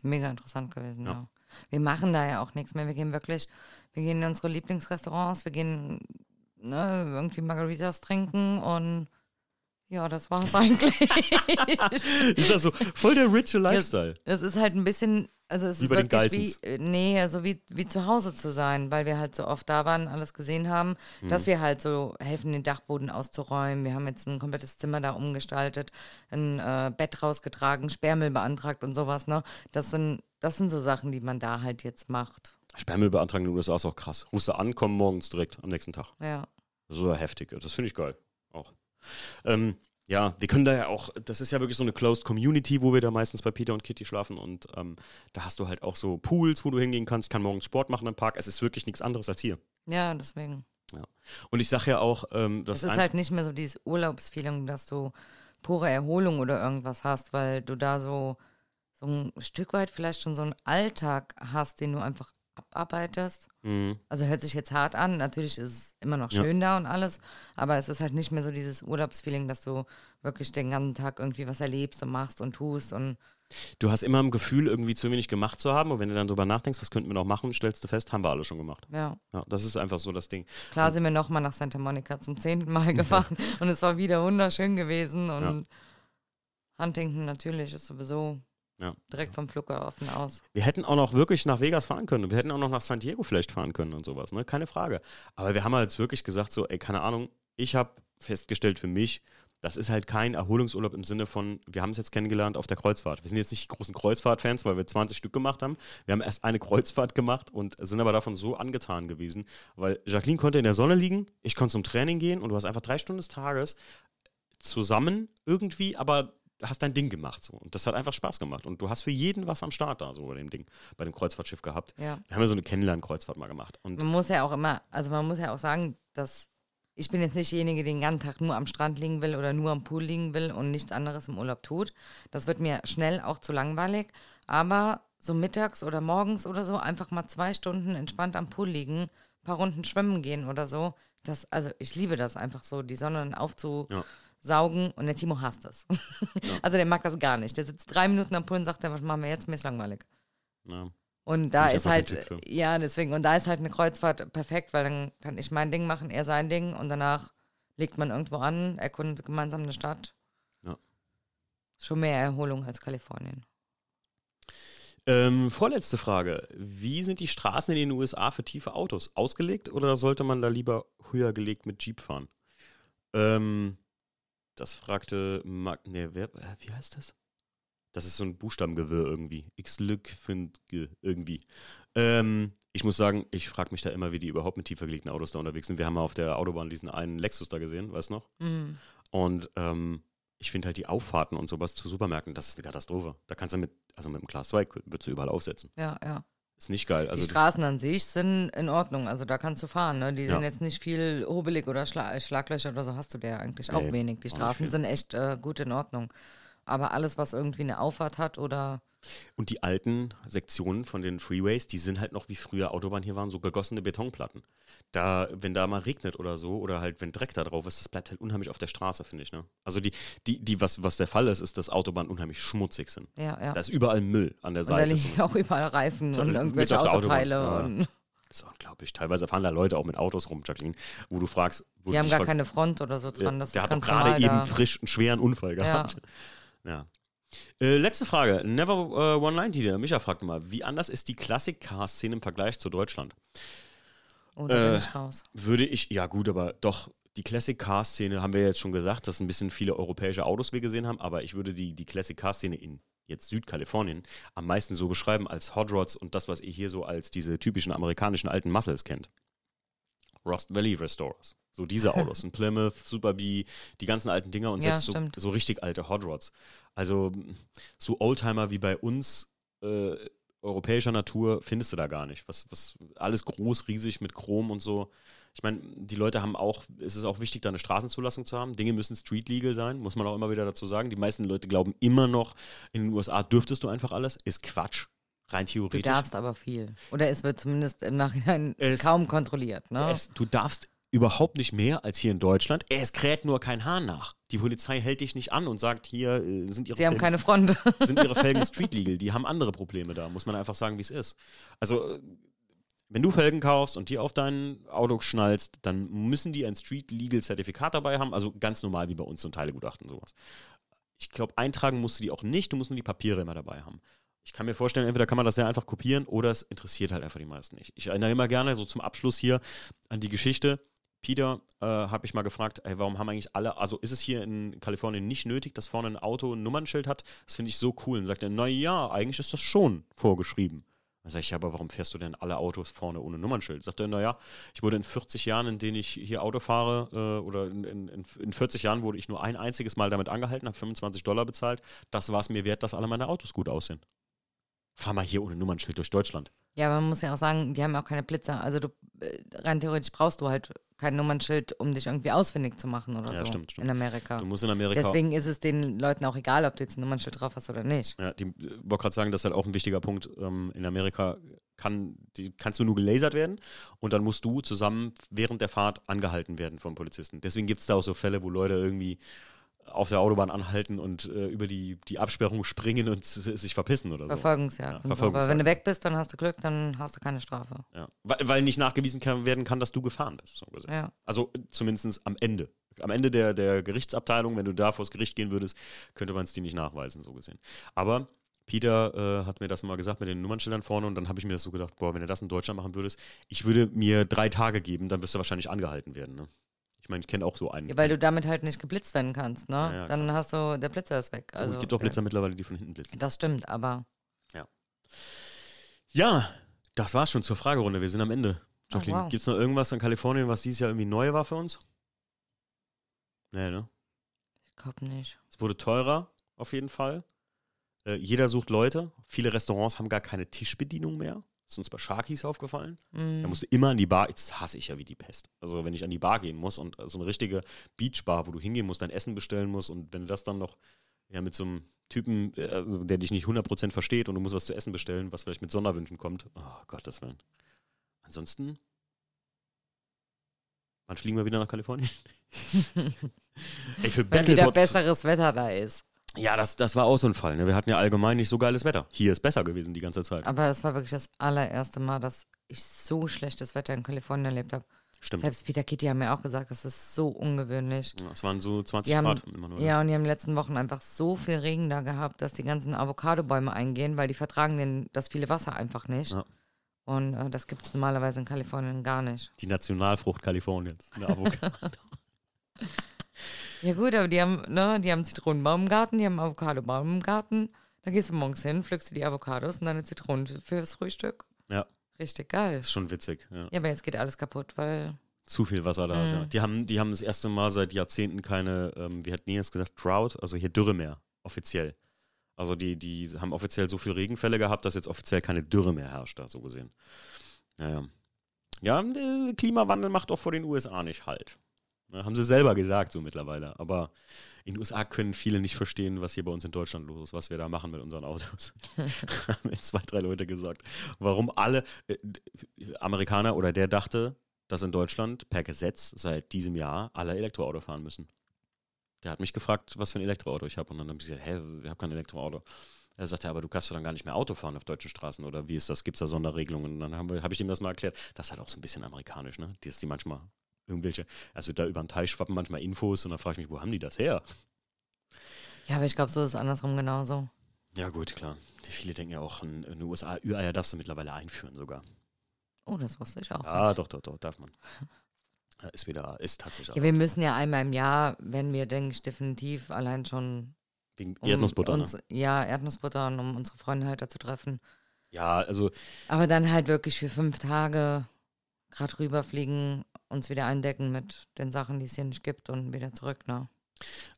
Mega interessant gewesen, ja. ja. Wir machen da ja auch nichts mehr. Wir gehen wirklich, wir gehen in unsere Lieblingsrestaurants, wir gehen ne, irgendwie Margaritas trinken und ja, das war es eigentlich. ist das so voll der riche Lifestyle? Es ist halt ein bisschen Also es ist Über den wirklich wie, äh, nee, so wie, wie zu Hause zu sein, weil wir halt so oft da waren, alles gesehen haben, Mhm. dass wir halt so helfen, den Dachboden auszuräumen. Wir haben jetzt ein komplettes Zimmer da umgestaltet, ein äh, Bett rausgetragen, Sperrmüll beantragt und sowas, ne? Das sind, das sind so Sachen, die man da halt jetzt macht. Sperrmüll beantragen in den USA ist auch krass. Rufst du an, kommen morgens direkt am nächsten Tag. Ja. So heftig. Das finde ich geil. Auch. Ähm, ja, wir können da ja auch, das ist ja wirklich so eine Closed Community, wo wir da meistens bei Peter und Kitty schlafen und ähm, da hast du halt auch so Pools, wo du hingehen kannst, kann morgens Sport machen im Park. Es ist wirklich nichts anderes als hier. Ja, deswegen. Und ich sage ja auch, ähm, das Es ist halt nicht mehr so dieses Urlaubsfeeling, dass du pure Erholung oder irgendwas hast, weil du da so, so ein Stück weit vielleicht schon so einen Alltag hast, den du einfach abarbeitest. Mhm. Also hört sich jetzt hart an, natürlich ist es immer noch Ja. schön da und alles, aber es ist halt nicht mehr so dieses Urlaubsfeeling, dass du wirklich den ganzen Tag irgendwie was erlebst und machst und tust und Du hast immer ein Gefühl, irgendwie zu wenig gemacht zu haben und wenn du dann drüber nachdenkst, was könnten wir noch machen, stellst du fest, haben wir alle schon gemacht. ja. Ja, das ist einfach so das Ding. Klar sind wir nochmal nach Santa Monica zum zehnten Mal gefahren und es war wieder wunderschön gewesen und Huntington natürlich ist sowieso Ja. direkt vom Flughafen aus. Wir hätten auch noch wirklich nach Vegas fahren können. Wir hätten auch noch nach San Diego vielleicht fahren können und sowas, ne? Keine Frage. Aber wir haben halt wirklich gesagt, so, ey, keine Ahnung, ich habe festgestellt für mich, das ist halt kein Erholungsurlaub im Sinne von, wir haben es jetzt kennengelernt auf der Kreuzfahrt. Wir sind jetzt nicht die großen Kreuzfahrtfans, weil wir 20 Stück gemacht haben. Wir haben erst eine Kreuzfahrt gemacht und sind aber davon so angetan gewesen, weil Jacqueline konnte in der Sonne liegen, ich konnte zum Training gehen und du hast einfach drei Stunden des Tages zusammen irgendwie, aber hast dein Ding gemacht so. Und das hat einfach Spaß gemacht. Und du hast für jeden was am Start da, so bei dem Ding, bei dem Kreuzfahrtschiff gehabt. Ja. Wir haben ja so eine Kennenlern-Kreuzfahrt mal gemacht. Und Man muss ja auch immer, also man muss ja auch sagen, dass ich bin jetzt nicht diejenige, die den ganzen Tag nur am Strand liegen will oder nur am Pool liegen will und nichts anderes im Urlaub tut. Das wird mir schnell auch zu langweilig. Aber so mittags oder morgens oder so einfach mal zwei Stunden entspannt am Pool liegen, ein paar Runden schwimmen gehen oder so. Das, also ich liebe das einfach so, die Sonne dann aufzusaugen und der Timo hasst es. Also der mag das gar nicht. Der sitzt drei Minuten am Pool und sagt was machen wir jetzt? Mir ist langweilig. ja. Und da ist halt, ja, deswegen, und da ist halt eine Kreuzfahrt perfekt, weil dann kann ich mein Ding machen, er sein Ding und danach legt man irgendwo an, erkundet gemeinsam eine Stadt. Ja. Schon mehr Erholung als Kalifornien. Ähm, vorletzte Frage. Wie sind die Straßen in den USA für tiefe Autos? Ausgelegt oder sollte man da lieber höher gelegt mit Jeep fahren? Ähm, das fragte Mark. Ne, wer, äh, wie heißt das? Das ist so ein Buchstabengewirr irgendwie. x lück irgendwie. Ähm, ich muss sagen, ich frage mich da immer, wie die überhaupt mit tiefer gelegten Autos da unterwegs sind. Wir haben mal auf der Autobahn diesen einen Lexus da gesehen, weißt du noch? Mhm. Und ähm, ich finde halt die Auffahrten und sowas zu Supermärkten, das ist eine Katastrophe. Da kannst du mit, also mit dem Class 2 würdest du überall aufsetzen. Ja, ja. Ist nicht geil. Also die Straßen an sich sind in Ordnung, also da kannst du fahren. Ne? Die Ja. sind jetzt nicht viel hobelig oder Schla Schlaglöcher oder so hast du der eigentlich auch Nee, wenig. Die auch Straßen sind echt äh, gut in Ordnung. Aber alles, was irgendwie eine Auffahrt hat oder Und die alten Sektionen von den Freeways, die sind halt noch wie früher Autobahn hier waren, so gegossene Betonplatten. Da, wenn da mal regnet oder so, oder halt wenn Dreck da drauf ist, das bleibt halt unheimlich auf der Straße, finde ich. Ne? Also die, die, die, was, was der Fall ist, ist, dass Autobahnen unheimlich schmutzig sind. ja, ja. Da ist überall Müll an der und da Seite. liegen zumindest. auch überall Reifen So, und mit irgendwelche Autoteile. Ja. Und Das ist unglaublich. Teilweise fahren da Leute auch mit Autos rum, Jacqueline, wo du fragst, wo die haben gar keine Front oder so Ja, dran. Das der ist hat gerade eben da. frisch einen schweren Unfall gehabt. Ja. Äh, letzte Frage. Never äh, 190, der Micha fragt mal, wie anders ist die Classic-Car-Szene im Vergleich zu Deutschland? Oh, da Äh, ich raus. Würde ich, ja gut, aber doch, die Classic-Car-Szene haben wir jetzt schon gesagt, dass ein bisschen viele europäische Autos wir gesehen haben, aber ich würde die, die Classic-Car-Szene in jetzt Südkalifornien am meisten so beschreiben als Hot Rods und das, was ihr hier so als diese typischen amerikanischen alten Muscles kennt. Rust Valley Restorers. So diese Autos. Ein Plymouth, Super B, die ganzen alten Dinger und Ja, selbst so, stimmt. so richtig alte Hot Rods. Also so Oldtimer wie bei uns äh, europäischer Natur findest du da gar nicht. Was, was alles groß, riesig mit Chrom und so. Ich meine, die Leute haben auch, es ist auch wichtig, da eine Straßenzulassung zu haben. Dinge müssen street legal sein, muss man auch immer wieder dazu sagen. Die meisten Leute glauben immer noch, in den USA dürftest du einfach alles. Ist Quatsch. Rein Du theoretisch. darfst aber viel. Oder es wird zumindest im Nachhinein Es- kaum kontrolliert. Ne? Es, du darfst überhaupt nicht mehr als hier in Deutschland. Es kräht nur kein Hahn nach. Die Polizei hält dich nicht an und sagt, hier äh, sind ihre Sie haben Felgen- keine Front. sind ihre Felgen street legal. Die haben andere Probleme da, muss man einfach sagen, wie es ist. Also, äh, wenn du Felgen kaufst und die auf dein Auto schnallst, dann müssen die ein street legal Zertifikat dabei haben, also ganz normal wie bei uns so ein Teilegutachten sowas. Ich glaube, eintragen musst du die auch nicht, du musst nur die Papiere immer dabei haben. Ich kann mir vorstellen, entweder kann man das sehr einfach kopieren oder es interessiert halt einfach die meisten nicht. Ich erinnere immer gerne so zum Abschluss hier an die Geschichte. Peter äh, habe ich mal gefragt, ey, warum haben eigentlich alle, also ist es hier in Kalifornien nicht nötig, dass vorne ein Auto ein Nummernschild hat? Das finde ich so cool. Und sagt er, naja, eigentlich ist das schon vorgeschrieben. Dann sage ich, ja, aber warum fährst du denn alle Autos vorne ohne Nummernschild? Sagt er, naja, ich wurde in 40 Jahren, in denen ich hier Auto fahre, äh, oder in, in, in 40 Jahren wurde ich nur ein einziges Mal damit angehalten, habe 25 Dollar bezahlt. Das war es mir wert, dass alle meine Autos gut aussehen. Fahr mal hier ohne Nummernschild durch Deutschland. Ja, man muss ja auch sagen, die haben ja auch keine Blitzer. Also du, äh, rein theoretisch brauchst du halt kein Nummernschild, um dich irgendwie ausfindig zu machen oder Ja, so. stimmt, stimmt. In Amerika. Du musst in Amerika. Deswegen ist es den Leuten auch egal, ob du jetzt ein Nummernschild drauf hast oder nicht. Ja, die äh, wollte gerade sagen, das ist halt auch ein wichtiger Punkt. Ähm, in Amerika kann, die, kannst du nur gelasert werden und dann musst du zusammen während der Fahrt angehalten werden vom Polizisten. Deswegen gibt es da auch so Fälle, wo Leute irgendwie auf der Autobahn anhalten und äh, über die, die Absperrung springen und sich verpissen oder so. Verfolgungsjagd. Ja. Verfolgungsjagd. Aber wenn du weg bist, dann hast du Glück, dann hast du keine Strafe. Ja. Weil, weil nicht nachgewiesen kann, werden kann, dass du gefahren bist. So gesehen. Ja. Also äh, zumindest am Ende. Am Ende der, der Gerichtsabteilung, wenn du da vors Gericht gehen würdest, könnte man es dir nicht nachweisen, so gesehen. Aber Peter äh, hat mir das mal gesagt mit den Nummernschildern vorne und dann habe ich mir das so gedacht, boah, wenn du das in Deutschland machen würdest, ich würde mir drei Tage geben, dann wirst du wahrscheinlich angehalten werden. Ne? Ich meine, ich kenne auch so einen. Ja, weil du damit halt nicht geblitzt werden kannst, ne? Ja, ja, dann hast du, der Blitzer ist weg. also, Also, es gibt auch Blitzer mittlerweile, die von hinten blitzen. Das stimmt, aber Ja, das war's schon zur Fragerunde. Wir sind am Ende. Oh, Jacqueline, wow. gibt es noch irgendwas in Kalifornien, was dieses Jahr irgendwie neu war für uns? Nee, ne? ich glaube nicht. Es wurde teurer, auf jeden Fall. Äh, jeder sucht Leute. Viele Restaurants haben gar keine Tischbedienung mehr. Das ist uns bei Sharkies aufgefallen. Mhm. Da musst du immer an die Bar. Das hasse ich ja wie die Pest. Also, wenn ich an die Bar gehen muss und so eine richtige Beachbar, wo du hingehen musst, dein Essen bestellen musst und wenn du das dann noch ja, mit so einem Typen, äh, also, der dich nicht 100% versteht und du musst was zu essen bestellen, was vielleicht mit Sonderwünschen kommt. Oh Gottes Willen. Ansonsten. Wann fliegen wir wieder nach Kalifornien? Ey, für Wenn wieder besseres Wetter da ist. Ja, das, das war auch so ein Fall. Ne? Wir hatten ja allgemein nicht so geiles Wetter. Hier ist besser gewesen die ganze Zeit. Aber das war wirklich das allererste Mal, dass ich so schlechtes Wetter in Kalifornien erlebt habe. Stimmt. Selbst Peter Kitty haben mir auch gesagt, das ist so ungewöhnlich. Ja, es waren so 20 Die haben- Grad immer nur. ne? Ja, und die haben in den letzten Wochen einfach so viel Regen da gehabt, dass die ganzen Avocadobäume eingehen, weil die vertragen den, das viele Wasser einfach nicht. Ja. Und äh, das gibt es normalerweise in Kalifornien gar nicht. Die Nationalfrucht Kaliforniens. Eine Avocado. Ja gut, aber die haben, ne, die haben Zitronenbaum im Garten, die haben Avocadobaum im Garten. Da gehst du morgens hin, pflückst du die Avocados und deine Zitronen für- fürs Frühstück. ja, Richtig geil. ist schon witzig. Ja. Ja, aber jetzt geht alles kaputt, weil Zu viel Wasser da ist, Mhm. ja. Die haben, die haben das erste Mal seit Jahrzehnten keine, ähm, wie hat Nils gesagt, Drought, also hier Dürre mehr, offiziell. Also die, die haben offiziell so viel Regenfälle gehabt, dass jetzt offiziell keine Dürre mehr herrscht, da so gesehen. Naja. Ja, Klimawandel macht auch vor den USA nicht halt. Ne, haben sie selber gesagt, so mittlerweile. Aber in den USA können viele nicht verstehen, was hier bei uns in Deutschland los ist, was wir da machen mit unseren Autos. haben jetzt zwei, drei Leute gesagt. Warum alle äh, Amerikaner oder der dachte, dass in Deutschland per Gesetz seit diesem Jahr alle Elektroauto fahren müssen. Der hat mich gefragt, was für ein Elektroauto ich habe. Und dann habe ich gesagt, hä, ich habe kein Elektroauto. Er sagte, aber du kannst doch dann gar nicht mehr Auto fahren auf deutschen Straßen oder wie ist das? Gibt es da Sonderregelungen? Und dann habe hab ich ihm das mal erklärt. Das ist halt auch so ein bisschen amerikanisch, ne? Dass die manchmal irgendwelche, also da über den Teich schwappen manchmal Infos und dann frage ich mich, wo haben die das her? Ja, aber ich glaube, so ist es andersrum genauso. Ja, gut, klar. Die viele denken ja auch, in, den USA, Ü-Eier darfst du mittlerweile einführen sogar. Oh, das wusste ich auch. Ah, doch, doch, doch, darf man. Ist wieder, ist tatsächlich. Ja, wir müssen ja einmal im Jahr, wenn wir, denke ich, definitiv allein schon Wegen um Erdnussbutter. Ne? uns, ja, Erdnussbutter, und um unsere Freunde halt dazu treffen. Ja, also Aber dann halt wirklich für fünf Tage gerade rüberfliegen, uns wieder eindecken mit den Sachen, die es hier nicht gibt und wieder zurück, ne?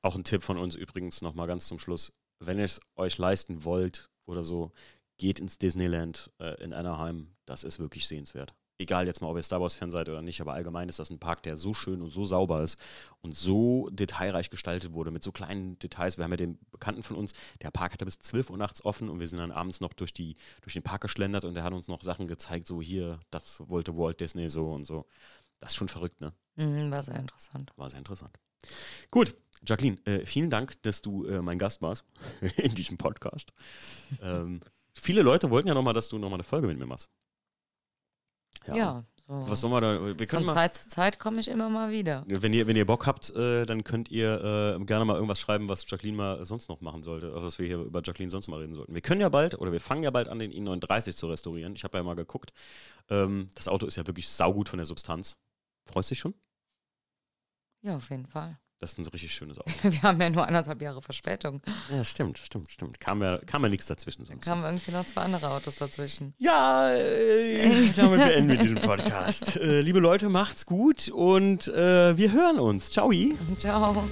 Auch ein Tipp von uns übrigens nochmal ganz zum Schluss. Wenn ihr es euch leisten wollt oder so, geht ins Disneyland äh, in Anaheim. Das ist wirklich sehenswert. Egal jetzt mal, ob ihr Star Wars-Fan seid oder nicht, aber allgemein ist das ein Park, der so schön und so sauber ist und so detailreich gestaltet wurde, mit so kleinen Details. Wir haben ja den Bekannten von uns, der Park hatte bis 12 Uhr nachts offen und wir sind dann abends noch durch, die, durch den Park geschlendert und der hat uns noch Sachen gezeigt, so hier, das wollte Walt Disney so und so. Das ist schon verrückt, ne? Mhm, war sehr interessant. War sehr interessant. Gut, Jacqueline, äh, vielen Dank, dass du äh, mein Gast warst in diesem Podcast. ähm, viele Leute wollten ja nochmal, dass du nochmal eine Folge mit mir machst. Ja, So. Was soll man da? Wir können Von mal. Zeit zu Zeit komme ich immer mal wieder. Wenn ihr, wenn ihr Bock habt, äh, dann könnt ihr äh, gerne mal irgendwas schreiben, was Jacqueline mal sonst noch machen sollte. Also was wir hier über Jacqueline sonst mal reden sollten. Wir können ja bald, oder wir fangen ja bald an, den i39 zu restaurieren. Ich habe ja mal geguckt. Ähm, das Auto ist ja wirklich saugut von der Substanz. Freust dich schon? Ja, auf jeden Fall. Das ist ein richtig schönes Auto. Wir haben ja nur anderthalb Jahre Verspätung. ja, stimmt, stimmt, stimmt. Kam ja, kam ja nichts dazwischen. Dann Sonst. kamen irgendwie noch zwei andere Autos dazwischen. Ja, äh, damit beenden wir diesen Podcast. Äh, liebe Leute, macht's gut und äh, wir hören uns. Ciao. Ciao.